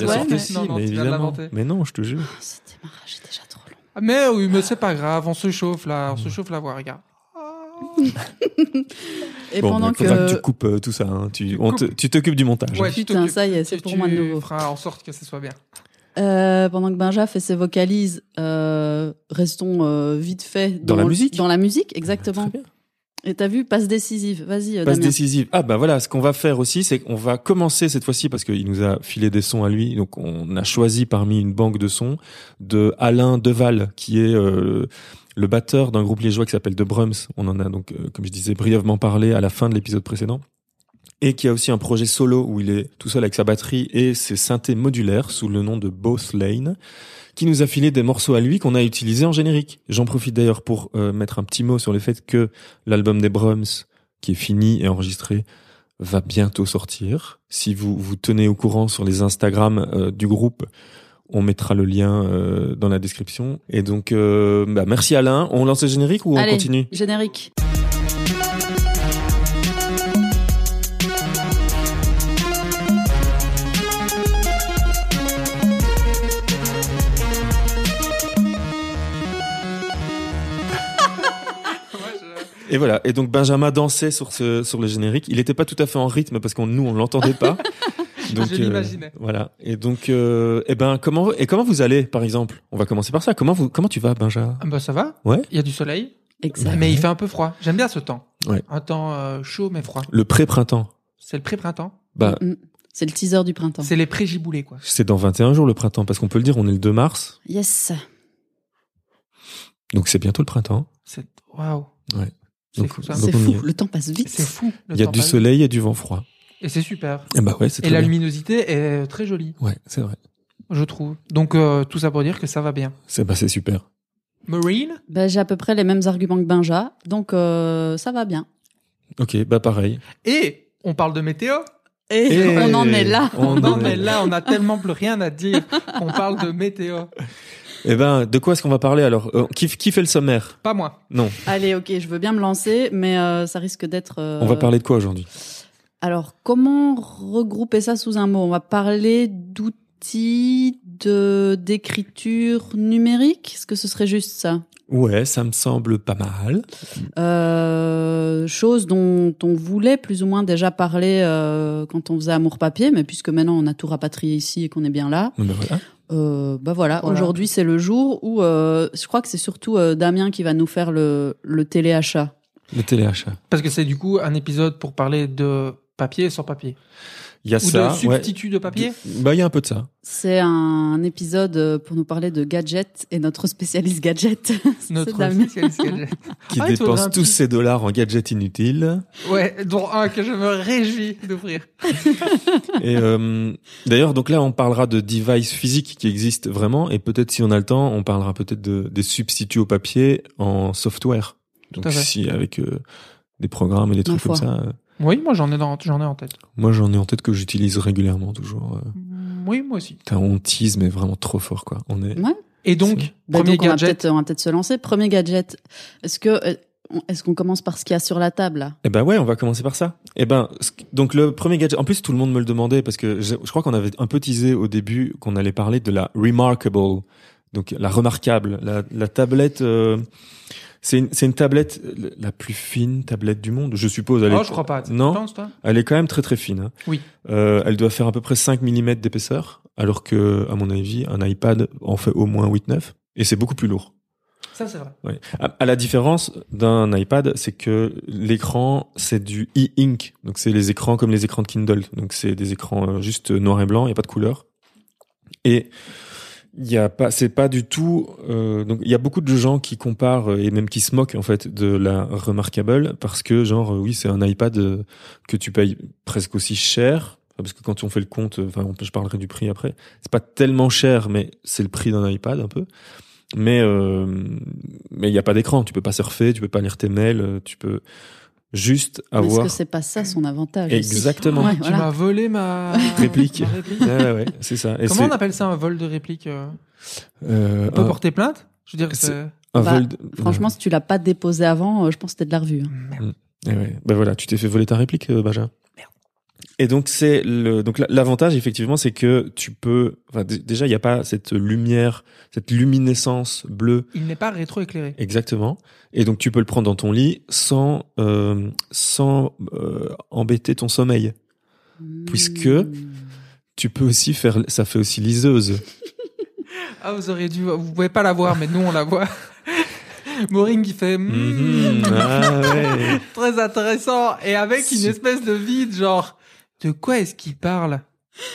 Ouais, sorte mais- aussi, Non, non, mais évidemment. Mais non, je te jure. Oh, Ce démarrage est déjà trop long. Ah, Mais oui, mais c'est pas grave, on se chauffe là, on se chauffe la voix, regarde. Et bon, pendant que... que. tu coupes euh, tout ça. hein. Tu, Tu on te- tu t'occupes du montage. Ouais, hein. tu Putain, ça y est, c'est Tu- pour moi de nouveau. feras en sorte que ce soit bien. Euh, pendant que Benja fait ses vocalises, euh, restons euh, vite fait Dans la musique Dans la musique, exactement. Très bien. Et t'as vu, passe décisive. Vas-y, euh, Passe Damien. décisive. Ah bah voilà, ce qu'on va faire aussi, c'est qu'on va commencer cette fois-ci parce qu'il nous a filé des sons à lui. Donc on a choisi parmi une banque de sons de Alain Deval, qui est euh, le batteur d'un groupe liégeois qui s'appelle The Brums. On en a donc, euh, comme je disais, brièvement parlé à la fin de l'épisode précédent. Et qui a aussi un projet solo où il est tout seul avec sa batterie et ses synthés modulaires sous le nom de Both Lane, qui nous a filé des morceaux à lui qu'on a utilisés en générique. J'en profite d'ailleurs pour euh, mettre un petit mot sur le fait que l'album des Brums, qui est fini et enregistré, va bientôt sortir. Si vous vous tenez au courant sur les Instagram euh, du groupe, on mettra le lien euh, dans la description. Et donc, euh, bah, merci Alain. On lance le générique ou on continue? générique. Et voilà. Et donc Benjamin dansait sur ce sur le générique. Il n'était pas tout à fait en rythme parce qu'on nous on l'entendait pas. Donc Je l'imaginais. voilà. Et donc, euh, eh ben comment et comment vous allez par exemple? On va commencer par ça. Comment vous comment tu vas, Benjamin? Ah bah ça va, Ouais. il y a du soleil, Exact. mais il fait un peu froid. J'aime bien ce temps. Ouais. Un temps euh, chaud mais froid. Le pré-printemps. C'est le pré-printemps. Bah, Mm, mm. C'est le teaser du printemps. C'est les pré-giboulés quoi. c'est dans 21 jours le printemps parce qu'on peut le dire. On est le 2 mars, Yes. donc c'est bientôt le printemps. C'est waouh. Ouais. C'est fou ça. Le temps passe vite. C'est fou. le Il y a du soleil et du vent froid. Et c'est super. Eh bah ouais, c'est Et très la bien. luminosité est très jolie, Ouais, c'est vrai. je trouve. Donc euh, tout ça pour dire que ça va bien. C'est bah c'est super. Marine Ben, j'ai à peu près les mêmes arguments que Benja, donc euh, ça va bien. Ok, bah pareil. Et on parle de météo. Et, Et- on en est là. On en est- là on a tellement plus rien à dire qu'on parle de météo. Eh ben, de quoi est-ce qu'on va parler alors Euh, qui, qui fait le sommaire? Pas moi. Non. Allez, ok, je veux bien me lancer, mais euh, ça risque d'être. euh, On va parler de quoi aujourd'hui? Alors, comment regrouper ça sous un mot? On va parler d'outils de d'écriture numérique? Est-ce que ce serait juste ça? Ouais, ça me semble pas mal. euh, Chose dont on voulait plus ou moins déjà parler euh, quand on faisait Amour Papier, mais puisque maintenant on a tout rapatrié ici et qu'on est bien là, Ben voilà. Euh, bah voilà. Voilà. Aujourd'hui c'est le jour où euh, je crois que c'est surtout euh, Damien qui va nous faire le, le téléachat. Le téléachat. Parce que c'est du coup un épisode pour parler de papier sans papier. Il y a Ou ça. de ouais. substitut de papier. Bah il y a un peu de ça. C'est un épisode euh, pour nous parler de gadgets et notre spécialiste gadget. c'est Notre spécialiste gadget. Qui Ah, dépense tous ses dollars en gadgets inutiles. Ouais, dont un que je me réjouis d'ouvrir. Et euh, d'ailleurs, donc là, on parlera de devices physiques qui existent vraiment, et peut-être si on a le temps, on parlera peut-être de, des substituts au papier en software. Donc si avec euh, des programmes et des trucs comme ça. Oui, moi j'en ai dans, j'en ai en tête. moi, j'en ai en tête que j'utilise régulièrement toujours. euh. Mm, Oui, moi aussi. Putain, on tease, mais vraiment trop fort, quoi. On est. Ouais. Et donc, Bah, premier donc on va gadget. peut-être on va peut-être se lancer. Premier gadget. Est-ce que euh, est-ce qu'on commence par ce qu'il y a sur la table là? Eh ben ouais, on va commencer par ça. Eh ben, donc le premier gadget. En plus, tout le monde me le demandait parce que je, je crois qu'on avait un peu teasé au début qu'on allait parler de la remarkable, donc la remarquable, la, la tablette. euh, c'est une, c'est une tablette euh, la plus fine tablette du monde, je suppose. Elle Oh, est, je crois pas. Non. penses, toi? Elle est quand même très très fine. hein. Oui. Euh, elle doit faire à peu près 5 mm d'épaisseur, alors que, à mon avis, un iPad en fait au moins 8-9. Et c'est beaucoup plus lourd. Ça, c'est vrai. Ouais. À, à la différence d'un iPad, c'est que l'écran c'est du e-ink, donc c'est les écrans comme les écrans de Kindle, donc c'est des écrans euh, juste noir et blanc, il y a pas de couleur. Et il y a pas, c'est pas du tout. euh, donc il y a beaucoup de gens qui comparent euh, et même qui se moquent en fait de la Remarkable parce que genre euh, oui c'est un iPad euh, que tu payes presque aussi cher. Parce que quand on fait le compte, enfin, je parlerai du prix après. C'est pas tellement cher, mais c'est le prix d'un iPad un peu. Mais euh, mais il y a pas d'écran. Tu peux pas surfer, tu peux pas lire tes mails, tu peux juste Est-ce avoir que c'est pas ça son avantage aussi Exactement. Ouais, Tu voilà. m'as volé ma Réplique. ma réplique. Ouais, c'est ça. Et Comment on appelle ça un vol de réplique euh euh, On peut un, porter plainte? Je veux dire, C'est- c'est... un Bah, vol de- Franchement, si tu l'as pas déposé avant, euh, je pense que c'était de la revue. hein. Merde. Eh ouais. Ben voilà, tu t'es fait voler ta réplique, euh, Benjamin. Et donc c'est le donc la- l'avantage effectivement c'est que tu peux enfin déjà il n'y a pas cette lumière cette luminescence bleue Il n'est pas rétroéclairé. exactement et donc tu peux le prendre dans ton lit sans euh, sans euh, embêter ton sommeil. Puisque- Hmm. Tu peux aussi faire ça fait aussi liseuse. Ah, vous auriez dû, vous pouvez pas la voir, mais nous on la voit. Maureen qui fait Mhm. mm, Ah ouais. très intéressant et avec une espèce de vide genre de quoi est-ce qu'il parle?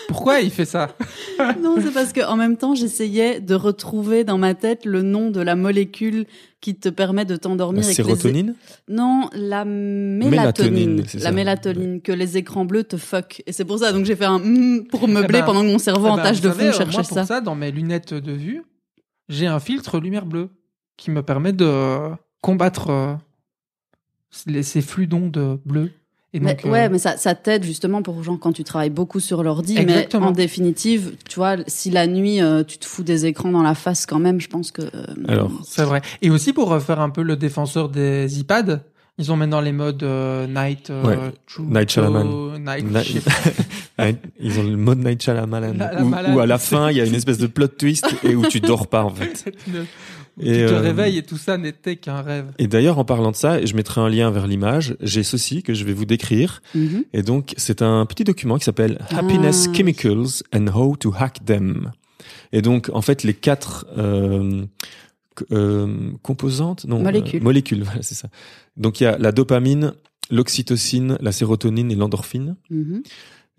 Pourquoi il fait ça? Non, c'est parce que en même temps, j'essayais de retrouver dans ma tête le nom de la molécule qui te permet de La t'endormir. les- sérotonine? Non, la mélatonine. La ça. mélatonine, que les écrans bleus te fuck. Et c'est pour ça, donc j'ai fait un mm pour meubler ben, pendant que mon cerveau Eh en ben, tâche de savez, fond euh, cherchait moi, pour ça. ça, dans mes lunettes de vue, j'ai un filtre lumière bleue qui me permet de combattre euh, ces flux d'ondes bleues. Et Mais, euh, ouais, mais ça, ça t'aide justement pour gens quand tu travailles beaucoup sur l'ordi. Mais en définitive, tu vois, si la nuit euh, tu te fous des écrans dans la face quand même, je pense que. euh, Alors, C'est vrai. Et aussi pour faire un peu le défenseur des iPads, ils ont maintenant les modes euh, Night, euh, Ouais. True Night. Ouais, Ils ont le mode Night Shyamalan La- la où, malade. où à la fin il y a une espèce de plot twist et où tu dors pas en fait. Tu Et, te euh, réveilles et tout ça n'était qu'un rêve. Et d'ailleurs, en parlant de ça, je mettrai un lien vers l'image. J'ai ceci que je vais vous décrire. mhm. Et donc, c'est un petit document qui s'appelle Happiness Ah. Chemicals and How to Hack Them. Et donc, en fait, les quatre euh, euh, composantes, non, Molécules. euh, molécules, voilà, c'est ça. Donc, il y a la dopamine, l'oxytocine, la sérotonine et l'endorphine. Mhm.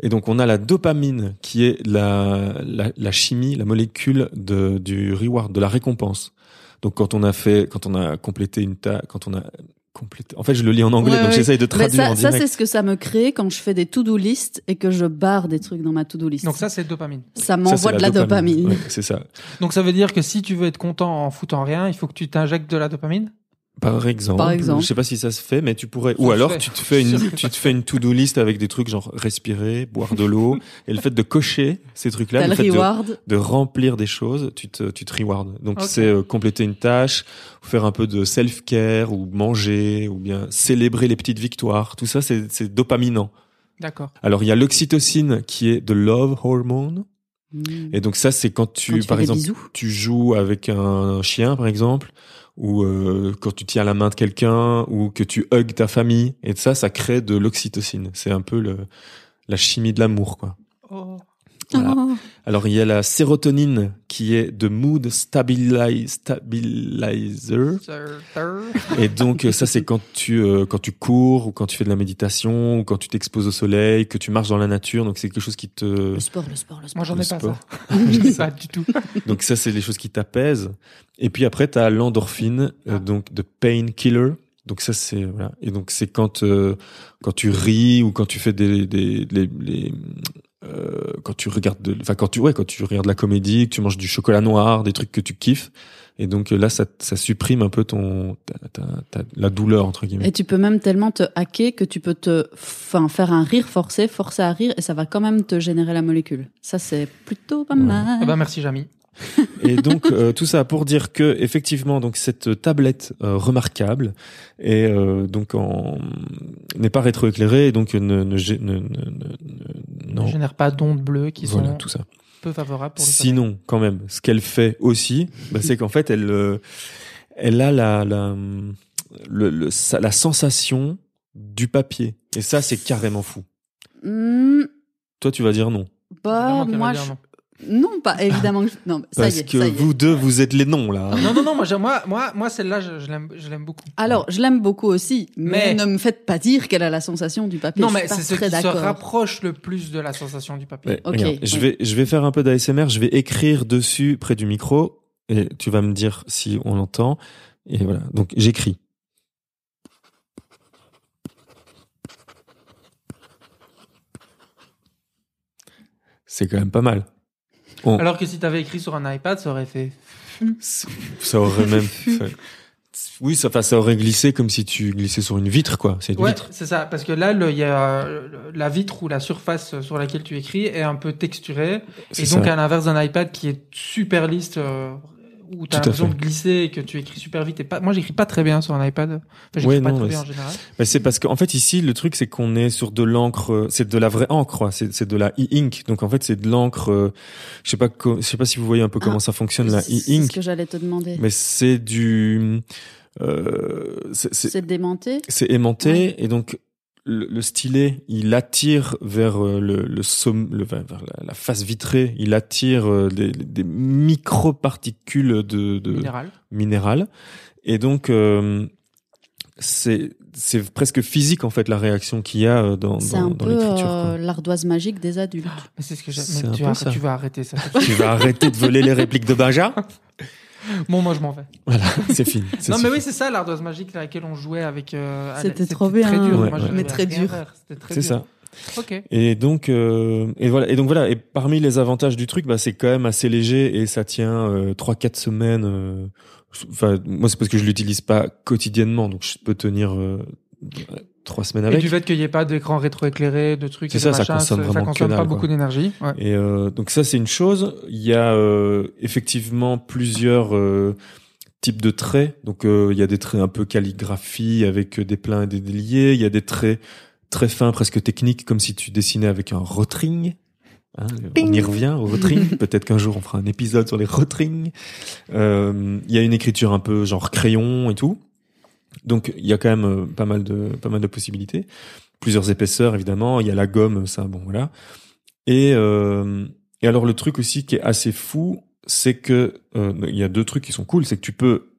Et donc, on a la dopamine qui est la, la, la chimie, la molécule de, du reward, de la récompense. Donc, quand on a fait, quand on a complété une tâche, quand on a complété, en fait, je le lis en anglais, Ouais, donc ouais. j'essaye de traduire ça, en ça direct. c'est ce que ça me crée quand je fais des to-do list et que je barre des trucs dans ma to-do list. Donc ça, c'est dopamine. ça Ça, m'envoie de la dopamine. Ouais, c'est ça. Donc ça veut dire que si tu veux être content en foutant rien, il faut que tu t'injectes de la dopamine? Par exemple, Par exemple. je sais pas si ça se fait, mais tu pourrais. Ça Ou alors fait. tu te fais une, tu te fais une to-do list avec des trucs genre respirer, boire de l'eau, et le fait de cocher ces trucs-là, le fait de, remplir des choses, tu te, tu te rewardes. Donc c'est euh, compléter une tâche, faire un peu de self-care ou manger ou bien célébrer les petites victoires. Tout ça, c'est c'est dopaminant. D'accord. Alors il y a l'oxytocine qui est de love hormone, Mm. et donc ça c'est quand tu, Quand tu par exemple bisous. tu joues avec un chien, par exemple, ou euh, quand tu tiens la main de quelqu'un, ou que tu hugs ta famille, et ça, ça crée de l'oxytocine. C'est un peu la chimie de l'amour, quoi. Oh. Voilà. Oh. Alors il y a la sérotonine qui est de mood stabili- stabilizer, et donc ça c'est quand tu euh, quand tu cours ou quand tu fais de la méditation ou quand tu t'exposes au soleil, que tu marches dans la nature. Donc c'est quelque chose qui te Le sport, le sport, le sport. Moi, j'en ai pas sport. ça. J'en ai pas du tout. Donc ça, c'est les choses qui t'apaisent. Et puis après, tu as l'endorphine, euh, Ah. donc de painkiller. Donc ça, c'est voilà. Et donc c'est quand euh, quand tu ris ou quand tu fais des des les, les euh, quand tu regardes de enfin quand tu ouais quand tu regardes la comédie, que tu manges du chocolat noir, des trucs que tu kiffes. Et donc euh, là, ça ça supprime un peu ton ta, ta- ta- la douleur entre guillemets. Et tu peux même tellement te hacker que tu peux te, enfin, faire un rire forcé, forcer à rire, et ça va quand même te générer la molécule. Ça, c'est plutôt pas Ouais. mal. Ah bah merci, Jamy. Et donc euh, tout ça pour dire que effectivement donc cette tablette euh, remarquable et euh, donc n'est pas rétroéclairée et donc ne ne, ne, ne, ne- ne- Ne non. Génère pas d'ondes bleues qui voilà sont tout ça. peu favorables pour le Sinon quand même ce qu'elle fait aussi bah, c'est qu'en fait elle euh, elle a la la le, le- sa- la sensation du papier. Et ça c'est carrément fou. Hmm, Toi tu vas dire non. Bah, moi, je- non. pas évidemment. que- Non, ça parce y est, que ça y est. vous deux vous êtes les noms là. Non, non, non, moi, moi, moi, moi celle-là, je, je l'aime, je l'aime beaucoup. Alors, je l'aime beaucoup aussi, mais, Mais- ne me faites pas dire qu'elle a la sensation du papier. non, mais c'est ce qui se rapproche le plus de la sensation du papier. Ouais, Ok, je oui. vais je vais faire un peu d'ASMR, je vais écrire dessus près du micro et tu vas me dire si on l'entend et voilà. Donc j'écris. C'est quand même pas mal. On- Alors que si t'avais écrit sur un iPad, ça aurait fait. ça aurait même fait- Oui, ça, enfin, ça aurait glissé comme si tu glissais sur une vitre, quoi. C'est une Ouais, vitre. c'est ça. Parce que là, il y a la vitre ou la surface sur laquelle tu écris est un peu texturée. Et donc, ça. à l'inverse d'un iPad qui est super lisse, euh, où à l'impression fait. de glisser et que tu écris super vite. Et pas, moi, j'écris pas très bien sur un iPad. Enfin, j'écris Ouais, pas non, très mais bien en c'est- général. Bah, c'est parce qu'en fait ici le truc c'est qu'on est sur de l'encre, c'est de la vraie encre, quoi. c'est c'est de la e-ink. Donc en fait c'est de l'encre. euh, je sais pas, co- je sais pas si vous voyez un peu comment Ah, ça fonctionne la C'est ce e-ink, que j'allais te demander. mais c'est du, euh, c'est- c'est C'est démenté. c'est aimanté et donc le, le stylet il attire vers euh, le, le somme, le, vers la, la face vitrée, il attire euh, des, des micro-particules de, de Minéral. minérales et donc euh, c'est c'est presque physique en fait la réaction qu'il y a euh, dans, C'est dans, un dans peu euh, l'ardoise magique des adultes. Mais c'est ce que Mais tu vas, ça. tu vas arrêter ça. Tu vas arrêter de voler les répliques de Benja bon, moi, je m'en vais. Voilà, c'est fini. Non, mais oui, c'est ça l'ardoise magique à laquelle on jouait avec. euh, C'était trop bien. Très dur. Ouais, Moi, ouais. Mais très dur. faire. C'était très C'est ça. Ok. Et donc euh, et voilà et donc voilà et parmi les avantages du truc bah c'est quand même assez léger et ça tient euh, trois quatre semaines euh, enfin moi c'est parce que je l'utilise pas quotidiennement donc je peux tenir euh, trois semaines Et avec du fait qu'il n'y ait pas d'écran rétroéclairé, de trucs, C'est et ça, ça consomme vraiment que consomme pas dalle, beaucoup quoi. d'énergie. Ouais. et euh, donc ça c'est une chose il y a euh, effectivement plusieurs euh, types de traits donc euh, il y a des traits un peu calligraphie avec euh, des pleins et des déliés il y a des traits très fins presque techniques comme si tu dessinais avec un rotring Hein, on y revient au rotring. Peut-être qu'un jour on fera un épisode sur les rotrings. Euh, Il y a une écriture un peu genre crayon et tout. Donc il y a quand même euh, pas mal de pas mal de possibilités. Plusieurs épaisseurs évidemment. Il y a la gomme, ça bon voilà. Et euh, et alors le truc aussi qui est assez fou, c'est que euh, il y a deux trucs qui sont cool, c'est que tu peux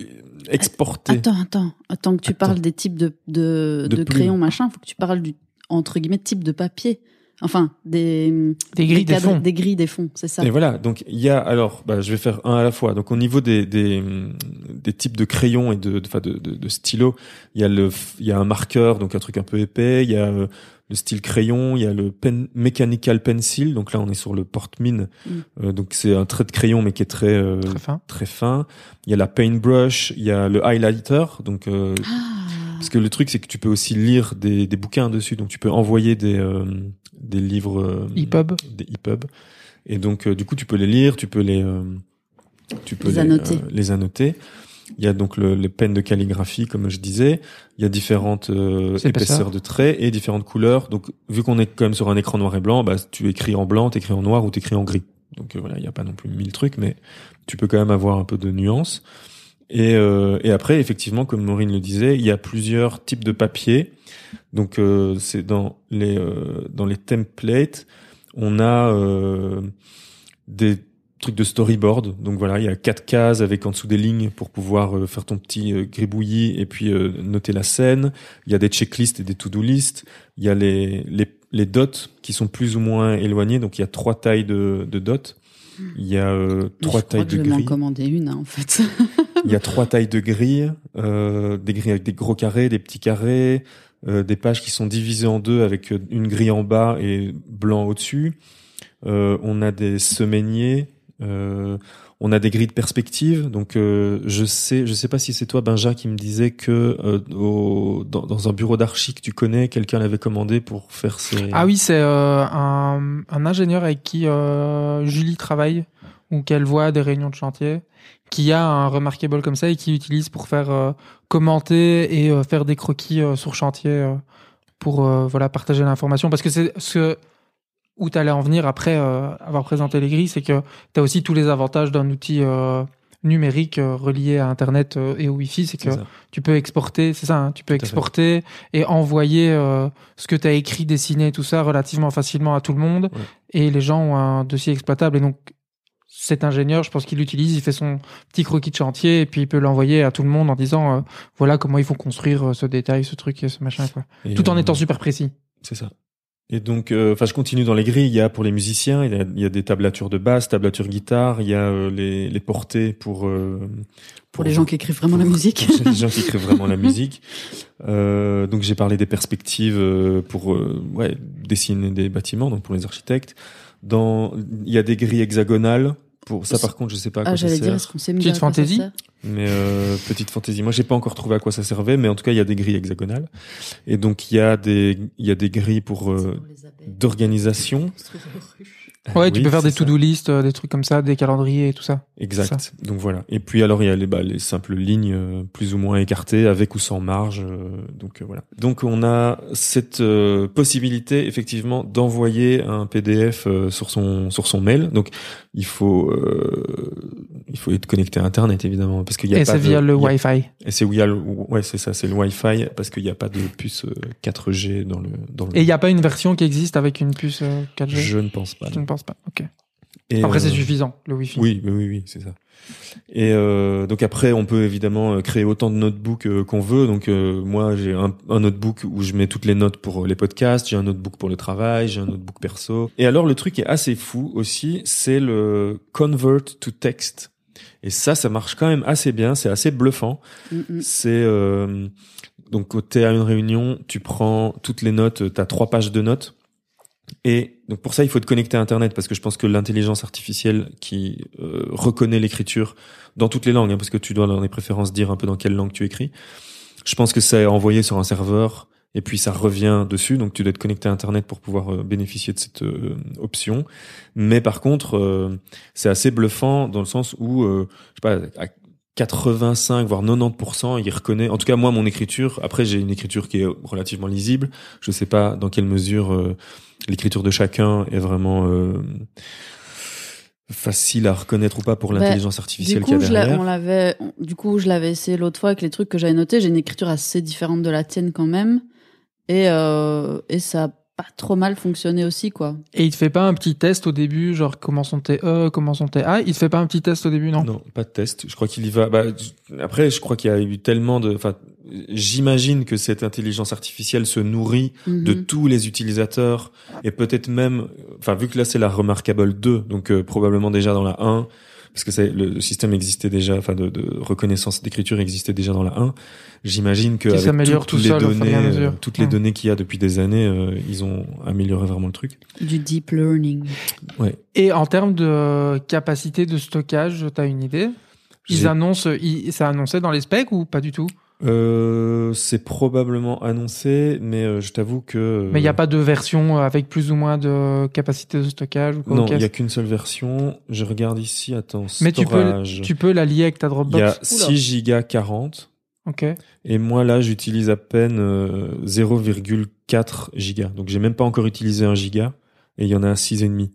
euh, exporter. Attends, attends, attends que tu Attends. parles des types de, de, De de, crayons, machin, faut que tu parles du, entre guillemets, type de papier. Enfin, des, Des grilles, des cadres- fonds. Des grilles, des fonds, c'est ça. Et voilà, donc il y a alors, bah, je vais faire un à la fois. Donc au niveau des des, des types de crayons et de de, enfin, de, de, de stylos, il y a le il y a un marqueur, donc un truc un peu épais. Il y a euh, le style crayon, il y a le pen, mechanical pencil. Donc là, on est sur le porte-mine. Mm. Euh, donc c'est un trait de crayon mais qui est très euh, Très fin. très fin. Il y a la paintbrush, il y a le highlighter. Donc euh, Ah, parce que le truc c'est que tu peux aussi lire des des bouquins dessus. Donc tu peux envoyer des euh, des livres euh, EPUB. des EPUB. Et donc, euh, du coup, tu peux les lire, tu peux les, euh, tu peux Les annoter. euh, les annoter. Il y a donc le, les peines de calligraphie, comme je disais. Il y a différentes euh, épaisseurs épaisseur. de traits et différentes couleurs. Donc, vu qu'on est quand même sur un écran noir et blanc, bah, tu écris en blanc, t'écris en noir ou t'écris en gris. Donc euh, voilà, il n'y a pas non plus mille trucs, mais tu peux quand même avoir un peu de nuance. Et, euh, et après, effectivement, comme Maureen le disait, il y a plusieurs types de papier. Donc euh, c'est dans les euh, dans les templates, on a euh, des trucs de storyboard. Donc voilà, il y a quatre cases avec en dessous des lignes pour pouvoir euh, faire ton petit euh, gribouillis et puis noter la scène. Il y a des checklists et des to-do lists. Il y a les, les les dots qui sont plus ou moins éloignés. Donc il y a trois tailles de, de dots. Il y a euh, mais trois je crois tailles que de je vais grilles. commander une, hein, en fait. Il y a trois tailles de grilles, euh, des grilles avec des gros carrés, des petits carrés, euh, des pages qui sont divisées en deux avec euh, une grille en bas et blanc au-dessus. Euh, on a des semainiers, euh, on a des grilles de perspective. Donc euh, je sais, je sais pas si c'est toi Benja qui me disait que au, dans, dans un bureau d'archi que tu connais, quelqu'un l'avait commandé pour faire ses. Ah oui, c'est un, un ingénieur avec qui Julie travaille ou qu'elle voit à des réunions de chantier, qui a un remarkable comme ça et qui utilise pour faire euh, commenter et euh, faire des croquis euh, sur chantier euh, pour euh, voilà partager l'information parce que c'est ce où tu allais en venir après euh, avoir présenté les grilles, c'est que tu as aussi tous les avantages d'un outil euh, numérique euh, relié à internet et au wifi, c'est que tu peux exporter, c'est ça, hein, tu peux Tout exporter et envoyer euh, ce que tu as écrit, dessiné, tout ça relativement facilement à tout le monde. Ouais. Et les gens ont un dossier exploitable. Et donc, cet ingénieur, je pense qu'il l'utilise, il fait son petit croquis de chantier et puis il peut l'envoyer à tout le monde en disant euh, voilà comment il faut construire euh, ce détail, ce truc et ce machin. Quoi. Et, Tout en euh, étant super précis. C'est ça. Et donc, euh, enfin, je continue dans les grilles. Il y a pour les musiciens, il y a, il y a des tablatures de basse, tablatures guitare. Il y a euh, les, les portées pour euh, Pour les gens qui écrivent vraiment la musique. pour les gens qui écrivent vraiment la musique. Euh, donc, j'ai parlé des perspectives euh, pour euh, ouais, dessiner des bâtiments, donc pour les architectes. Dans, il y a des grilles hexagonales. Pour ça, par contre, je sais pas à quoi Ah, ça j'allais sert. dire, est-ce qu'on sait me Petite fantaisie Mais euh, petite fantaisie. Moi, j'ai pas encore trouvé à quoi ça servait, mais en tout cas, il y a des grilles hexagonales. Et donc, il y a des, il y a des grilles pour euh, d'organisation. Ouais, tu peux faire des to-do list, euh, des trucs comme ça, des calendriers et tout ça. Exact. Donc voilà. Et puis alors il y a les, bah, les simples lignes euh, plus ou moins écartées avec ou sans marge. euh, donc voilà. Donc on a cette possibilité effectivement d'envoyer un PDF sur son sur son mail. Donc il faut euh, il faut être connecté à Internet évidemment parce qu'il y a Et pas c'est de- via le a- Wi-Fi. Et c'est via le ouais c'est ça c'est le Wi-Fi parce qu'il n'y a pas de puce euh, 4G dans le dans le. Et il n'y a pas une version qui existe avec une puce euh, 4G Je ne pense pas. Je ne pense pas. Ok. Et, Après, c'est euh, suffisant, le Wi-Fi. Oui, oui, oui, oui, c'est ça. Et euh, donc après, on peut évidemment euh, créer autant de notebooks euh, qu'on veut. Donc euh, moi, j'ai un, un notebook où je mets toutes les notes pour euh, les podcasts. J'ai un notebook pour le travail. J'ai un notebook perso. Et alors, le truc qui est assez fou aussi, c'est le convert to text. Et ça, ça marche quand même assez bien. C'est assez bluffant. Mm, mm. C'est euh, donc à une réunion, tu prends toutes les notes, t'as trois pages de notes. Et donc pour ça, il faut te connecter à Internet parce que je pense que l'intelligence artificielle qui euh, reconnaît l'écriture dans toutes les langues, hein, parce que tu dois dans les préférences dire un peu dans quelle langue tu écris. Je pense que ça est envoyé sur un serveur et puis ça revient dessus. Donc tu dois être connecté à Internet pour pouvoir euh, bénéficier de cette euh, option. Mais par contre, euh, c'est assez bluffant dans le sens où, euh, je sais pas, à 85 voire 90%, il reconnaît. En tout cas, moi, mon écriture. Après, j'ai une écriture qui est relativement lisible. Je sais pas dans quelle mesure euh, l'écriture de chacun est vraiment euh, facile à reconnaître ou pas pour Bah, l'intelligence artificielle qu'il y a derrière. on l'avait, du coup, je l'avais essayé l'autre fois avec les trucs que j'avais notés. J'ai une écriture assez différente de la tienne quand même, et euh, et ça a pas trop mal fonctionné aussi, quoi. Et il te fait pas un petit test au début, genre comment sont tes E, comment sont tes A? Il te fait pas un petit test au début, non, Non, pas de test. Je crois qu'il y va. Bah, après, je crois qu'il y a eu tellement de. Enfin, j'imagine que cette intelligence artificielle se nourrit de Mhm. tous les utilisateurs et peut-être même. Enfin, vu que là c'est la Remarkable 2, donc euh, probablement déjà dans la 1, parce que c'est le système existait déjà, enfin de, de reconnaissance d'écriture existait déjà dans la 1. J'imagine que Qui avec toutes tout les seul données, euh, toutes les Mm. données qu'il y a depuis des années, euh, ils ont amélioré vraiment le truc. Du deep learning. Et en termes de capacité de stockage, t'as une idée? Ils annoncent, ils, c'est annoncé dans les specs ou pas du tout? Euh, c'est probablement annoncé, mais euh, je t'avoue que. Mais il n'y a pas de version avec plus ou moins de capacité de stockage ou quoi Non, il y a qu'une seule version. Je regarde ici, attends, Mais tu peux, tu peux la lier avec ta Il y a Dropbox. 6 gigas 40 Ok. et moi là j'utilise à peine euh, 0,4 gigas. Donc j'ai même pas encore utilisé un giga et il y en a 6 et demi.